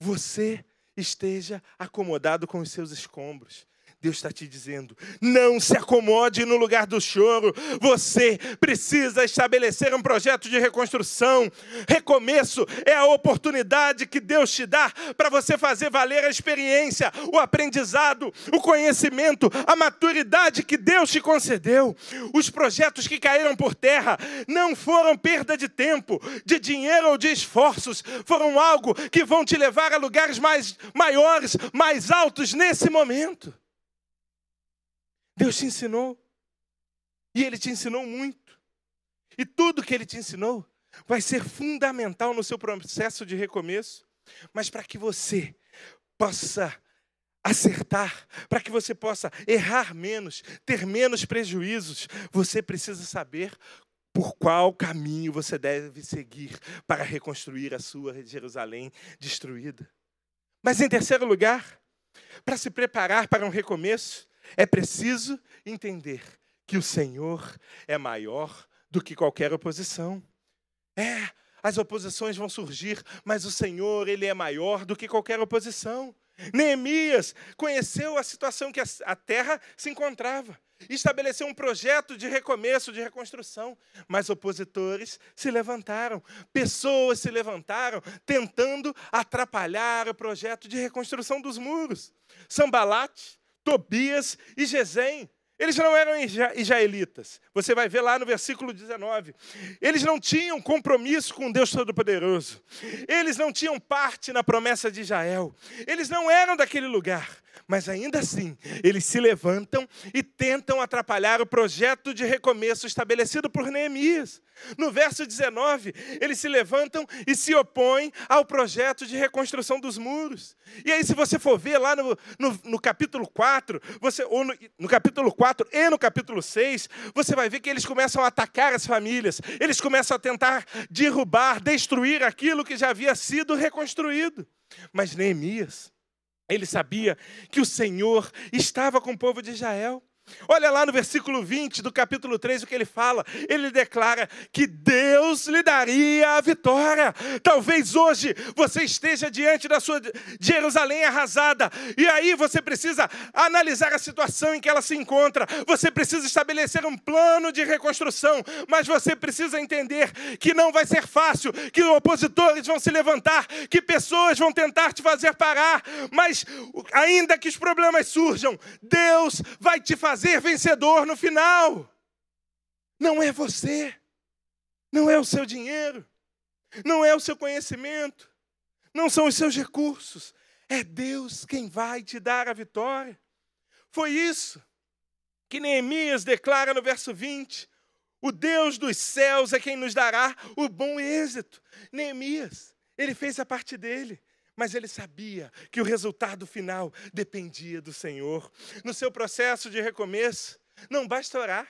você esteja acomodado com os seus escombros. Deus está te dizendo: não se acomode no lugar do choro. Você precisa estabelecer um projeto de reconstrução. Recomeço é a oportunidade que Deus te dá para você fazer valer a experiência, o aprendizado, o conhecimento, a maturidade que Deus te concedeu. Os projetos que caíram por terra não foram perda de tempo, de dinheiro ou de esforços, foram algo que vão te levar a lugares mais maiores, mais altos nesse momento. Deus te ensinou. E Ele te ensinou muito. E tudo que Ele te ensinou vai ser fundamental no seu processo de recomeço. Mas para que você possa acertar, para que você possa errar menos, ter menos prejuízos, você precisa saber por qual caminho você deve seguir para reconstruir a sua Jerusalém destruída. Mas em terceiro lugar, para se preparar para um recomeço, é preciso entender que o Senhor é maior do que qualquer oposição. É, as oposições vão surgir, mas o Senhor, ele é maior do que qualquer oposição. Neemias conheceu a situação que a terra se encontrava, estabeleceu um projeto de recomeço, de reconstrução, mas opositores se levantaram, pessoas se levantaram tentando atrapalhar o projeto de reconstrução dos muros. Sambalate, Tobias e Gesem eles não eram israelitas. Você vai ver lá no versículo 19. Eles não tinham compromisso com Deus Todo-Poderoso. Eles não tinham parte na promessa de Israel. Eles não eram daquele lugar. Mas ainda assim, eles se levantam e tentam atrapalhar o projeto de recomeço estabelecido por Neemias. No verso 19, eles se levantam e se opõem ao projeto de reconstrução dos muros. E aí, se você for ver lá no, no, no capítulo 4, você, ou no, no capítulo 4 e no capítulo 6, você vai ver que eles começam a atacar as famílias, eles começam a tentar derrubar, destruir aquilo que já havia sido reconstruído. Mas Neemias, ele sabia que o Senhor estava com o povo de Israel. Olha lá no versículo 20 do capítulo 3 o que ele fala. Ele declara que Deus lhe daria a vitória. Talvez hoje você esteja diante da sua Jerusalém arrasada, e aí você precisa analisar a situação em que ela se encontra. Você precisa estabelecer um plano de reconstrução, mas você precisa entender que não vai ser fácil, que opositores vão se levantar, que pessoas vão tentar te fazer parar, mas ainda que os problemas surjam, Deus vai te fazer fazer vencedor no final. Não é você, não é o seu dinheiro, não é o seu conhecimento, não são os seus recursos, é Deus quem vai te dar a vitória. Foi isso que Neemias declara no verso 20: o Deus dos céus é quem nos dará o bom êxito. Neemias, ele fez a parte dele mas ele sabia que o resultado final dependia do Senhor. No seu processo de recomeço, não basta orar,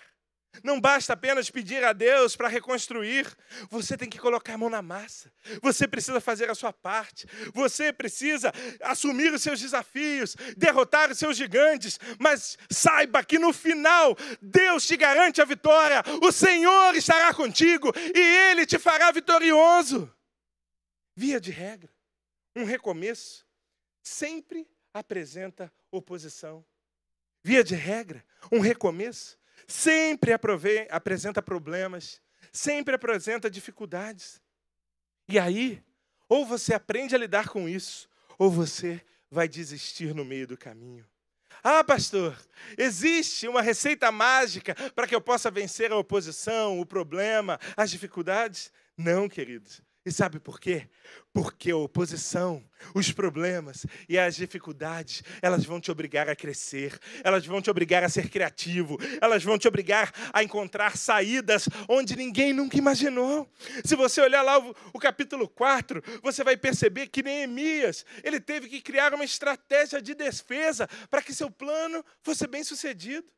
não basta apenas pedir a Deus para reconstruir, você tem que colocar a mão na massa, você precisa fazer a sua parte, você precisa assumir os seus desafios, derrotar os seus gigantes, mas saiba que no final Deus te garante a vitória, o Senhor estará contigo e Ele te fará vitorioso. Via de regra, um recomeço sempre apresenta oposição. Via de regra, um recomeço sempre apresenta problemas, sempre apresenta dificuldades. E aí, ou você aprende a lidar com isso, ou você vai desistir no meio do caminho. Ah, pastor, existe uma receita mágica para que eu possa vencer a oposição, o problema, as dificuldades? Não, queridos. E sabe por quê? Porque a oposição, os problemas e as dificuldades, elas vão te obrigar a crescer, elas vão te obrigar a ser criativo, elas vão te obrigar a encontrar saídas onde ninguém nunca imaginou. Se você olhar lá o, o capítulo 4, você vai perceber que Neemias, ele teve que criar uma estratégia de defesa para que seu plano fosse bem sucedido.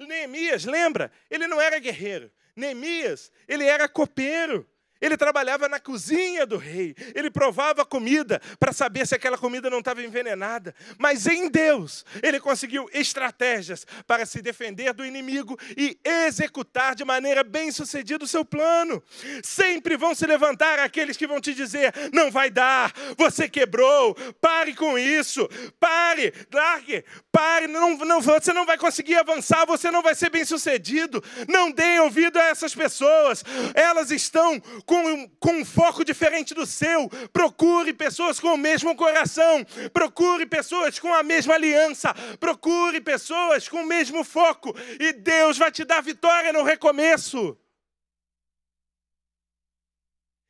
Neemias, lembra? Ele não era guerreiro. Neemias, ele era copeiro. Ele trabalhava na cozinha do rei, ele provava comida para saber se aquela comida não estava envenenada. Mas em Deus, ele conseguiu estratégias para se defender do inimigo e executar de maneira bem sucedida o seu plano. Sempre vão se levantar aqueles que vão te dizer: não vai dar, você quebrou, pare com isso, pare, largue, pare, não, não, você não vai conseguir avançar, você não vai ser bem sucedido. Não deem ouvido a essas pessoas, elas estão com, com um foco diferente do seu. Procure pessoas com o mesmo coração. Procure pessoas com a mesma aliança. Procure pessoas com o mesmo foco. E Deus vai te dar vitória no recomeço.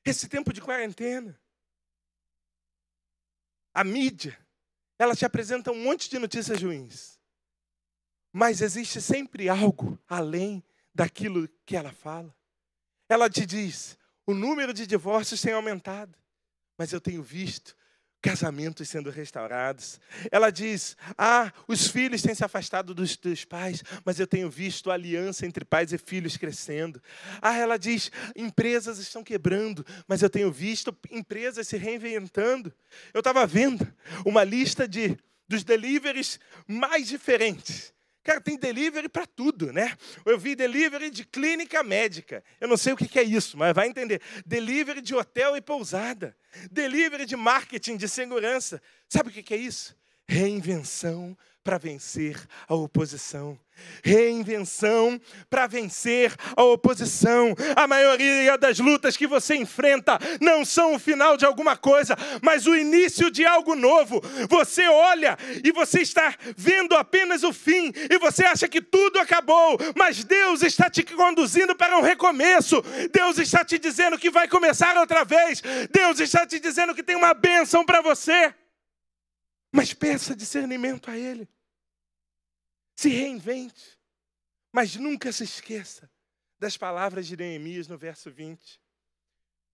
Esse tempo de quarentena. A mídia, ela te apresenta um monte de notícias ruins. Mas existe sempre algo além daquilo que ela fala. Ela te diz: o número de divórcios tem aumentado, mas eu tenho visto casamentos sendo restaurados. Ela diz: Ah, os filhos têm se afastado dos, dos pais, mas eu tenho visto a aliança entre pais e filhos crescendo. Ah, ela diz: empresas estão quebrando, mas eu tenho visto empresas se reinventando. Eu estava vendo uma lista de dos deliveries mais diferentes Cara, tem delivery para tudo, né? Eu vi delivery de clínica médica. Eu não sei o que é isso, mas vai entender. Delivery de hotel e pousada. Delivery de marketing, de segurança. Sabe o que é isso? Reinvenção para vencer a oposição. Reinvenção para vencer a oposição. A maioria das lutas que você enfrenta não são o final de alguma coisa, mas o início de algo novo. Você olha e você está vendo apenas o fim, e você acha que tudo acabou, mas Deus está te conduzindo para um recomeço. Deus está te dizendo que vai começar outra vez. Deus está te dizendo que tem uma bênção para você. Mas peça discernimento a Ele. Se reinvente. Mas nunca se esqueça das palavras de Neemias no verso 20.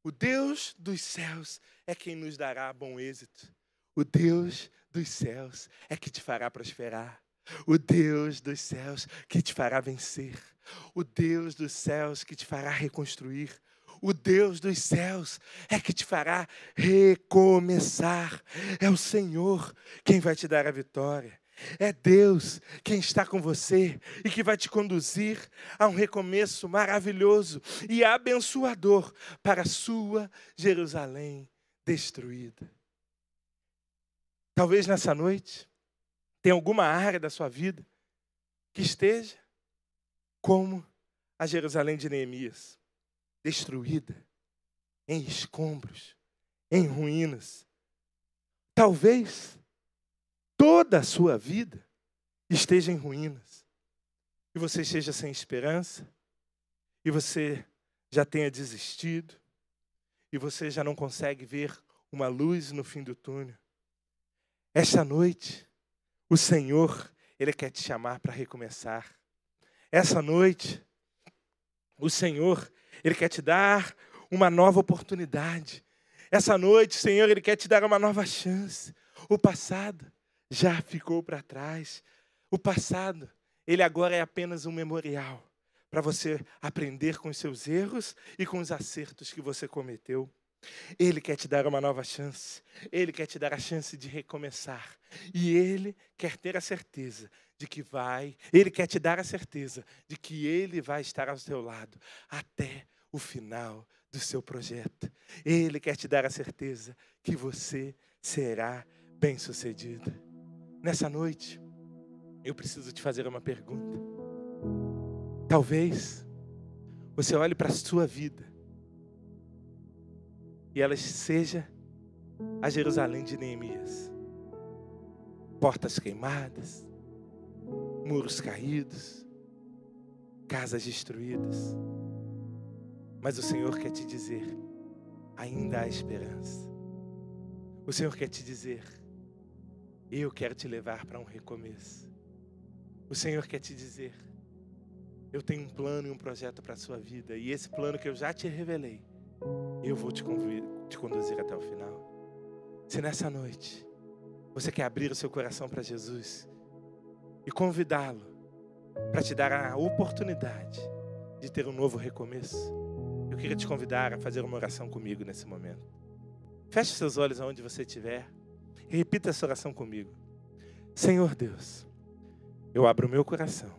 O Deus dos céus é quem nos dará bom êxito. O Deus dos céus é que te fará prosperar. O Deus dos céus que te fará vencer. O Deus dos céus que te fará reconstruir. O Deus dos céus é que te fará recomeçar. É o Senhor quem vai te dar a vitória. É Deus quem está com você e que vai te conduzir a um recomeço maravilhoso e abençoador para a sua Jerusalém destruída. Talvez nessa noite tenha alguma área da sua vida que esteja como a Jerusalém de Neemias, destruída, em escombros, em ruínas. Talvez toda a sua vida esteja em ruínas, e você esteja sem esperança, e você já tenha desistido, e você já não consegue ver uma luz no fim do túnel. Esta noite, o Senhor, Ele quer te chamar para recomeçar. Essa noite, o Senhor, Ele quer te dar uma nova oportunidade. Essa noite, Senhor, Ele quer te dar uma nova chance. O passado já ficou para trás. O passado, ele agora é apenas um memorial para você aprender com os seus erros e com os acertos que você cometeu. Ele quer te dar uma nova chance. Ele quer te dar a chance de recomeçar. E ele quer ter a certeza de que vai, ele quer te dar a certeza de que ele vai estar ao seu lado até o final do seu projeto. Ele quer te dar a certeza que você será bem-sucedido. Nessa noite, eu preciso te fazer uma pergunta. Talvez você olhe para a sua vida e ela seja a Jerusalém de Neemias. Portas queimadas, muros caídos, casas destruídas. Mas o Senhor quer te dizer: ainda há esperança. O Senhor quer te dizer: eu quero te levar para um recomeço. O Senhor quer te dizer: eu tenho um plano e um projeto para a sua vida, e esse plano que eu já te revelei, eu vou te, te conduzir até o final. Se nessa noite você quer abrir o seu coração para Jesus e convidá-lo para te dar a oportunidade de ter um novo recomeço, eu queria te convidar a fazer uma oração comigo nesse momento. Feche seus olhos aonde você estiver. E repita essa oração comigo. Senhor Deus, eu abro o meu coração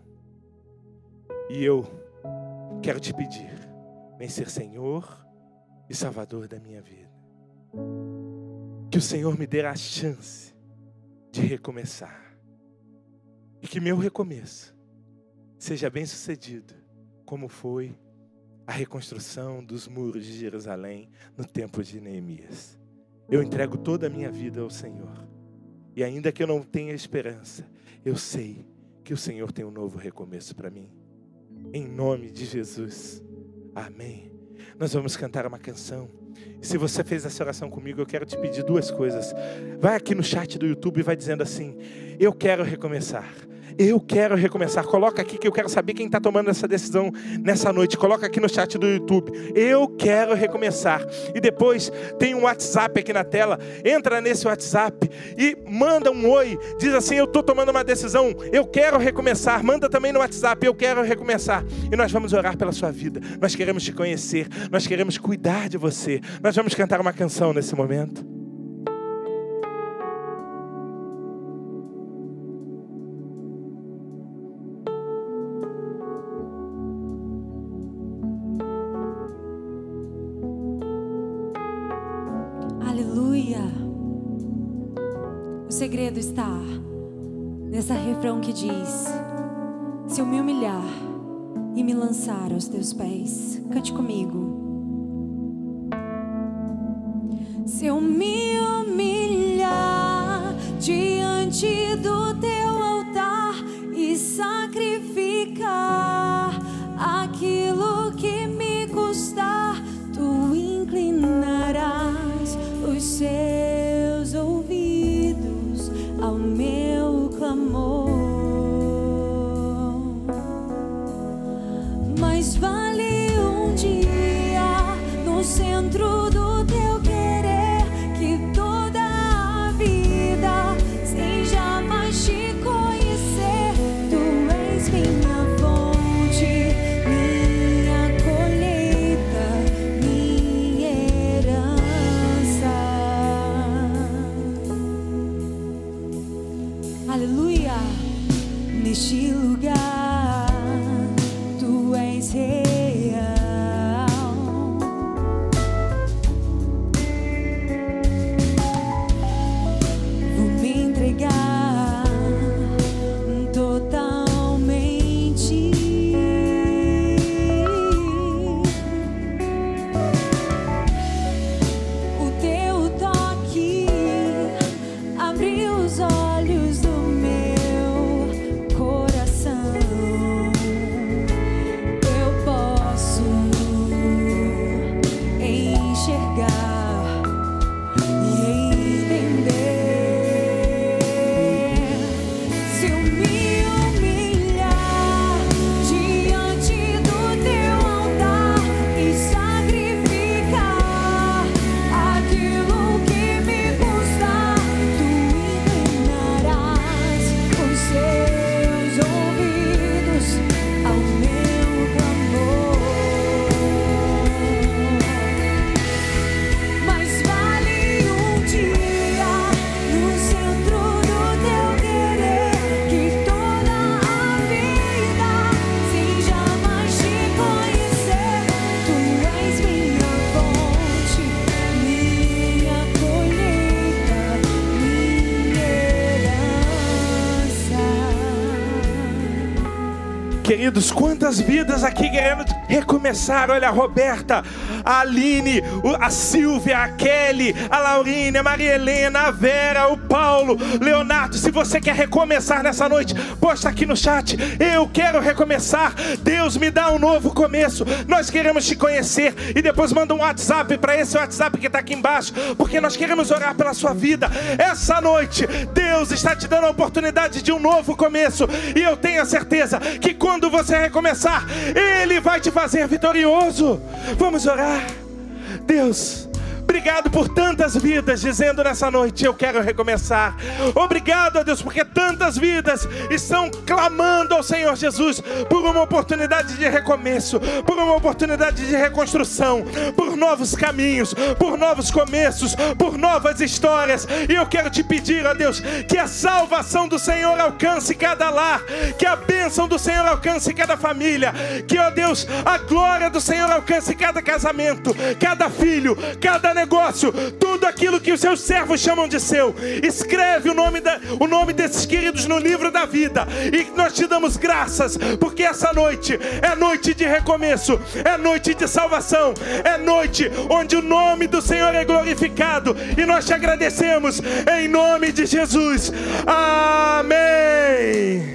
e eu quero te pedir, vem ser Senhor e Salvador da minha vida. Que o Senhor me dê a chance de recomeçar e que meu recomeço seja bem sucedido, como foi a reconstrução dos muros de Jerusalém no tempo de Neemias. Eu entrego toda a minha vida ao Senhor. E ainda que eu não tenha esperança, eu sei que o Senhor tem um novo recomeço para mim. Em nome de Jesus. Amém. Nós vamos cantar uma canção. Se você fez essa oração comigo, eu quero te pedir duas coisas. Vai aqui no chat do YouTube e vai dizendo assim: Eu quero recomeçar. Eu quero recomeçar. Coloca aqui que eu quero saber quem está tomando essa decisão nessa noite. Coloca aqui no chat do YouTube. Eu quero recomeçar. E depois tem um WhatsApp aqui na tela. Entra nesse WhatsApp e manda um oi. Diz assim: Eu estou tomando uma decisão. Eu quero recomeçar. Manda também no WhatsApp. Eu quero recomeçar. E nós vamos orar pela sua vida. Nós queremos te conhecer. Nós queremos cuidar de você. Nós vamos cantar uma canção nesse momento. Segredo está nessa refrão que diz: Se eu me humilhar e me lançar aos teus pés, cante comigo. Se eu me humilhar diante do teu altar e sacrificar aquilo que me custar, tu inclinarás os seus centro quantas vidas aqui querendo recomeçar? Olha, a Roberta, a Aline, a Silvia, a Kelly, a Laurine, a Maria Helena, a Vera, o Paulo, Leonardo. Se você quer recomeçar nessa noite, posta aqui no chat. Eu quero recomeçar. Deus me dá um novo começo. Nós queremos te conhecer e depois manda um WhatsApp para esse WhatsApp que está aqui embaixo, porque nós queremos orar pela sua vida. Essa noite, Deus está te dando a oportunidade de um novo começo e eu tenho a certeza que quando você recomeçar, Ele vai te fazer vitorioso. Vamos orar. Deus. Obrigado por tantas vidas dizendo nessa noite: Eu quero recomeçar. Obrigado a Deus, porque tantas vidas estão clamando ao Senhor Jesus por uma oportunidade de recomeço, por uma oportunidade de reconstrução, por novos caminhos, por novos começos, por novas histórias. E eu quero te pedir, ó Deus, que a salvação do Senhor alcance cada lar, que a bênção do Senhor alcance cada família, que, ó Deus, a glória do Senhor alcance cada casamento, cada filho, cada negócio, tudo aquilo que os seus servos chamam de seu. Escreve o nome, da, o nome desses queridos no livro da vida e nós te damos graças, porque essa noite é noite de recomeço, é noite de salvação, é noite onde o nome do Senhor é glorificado e nós te agradecemos em nome de Jesus. Amém.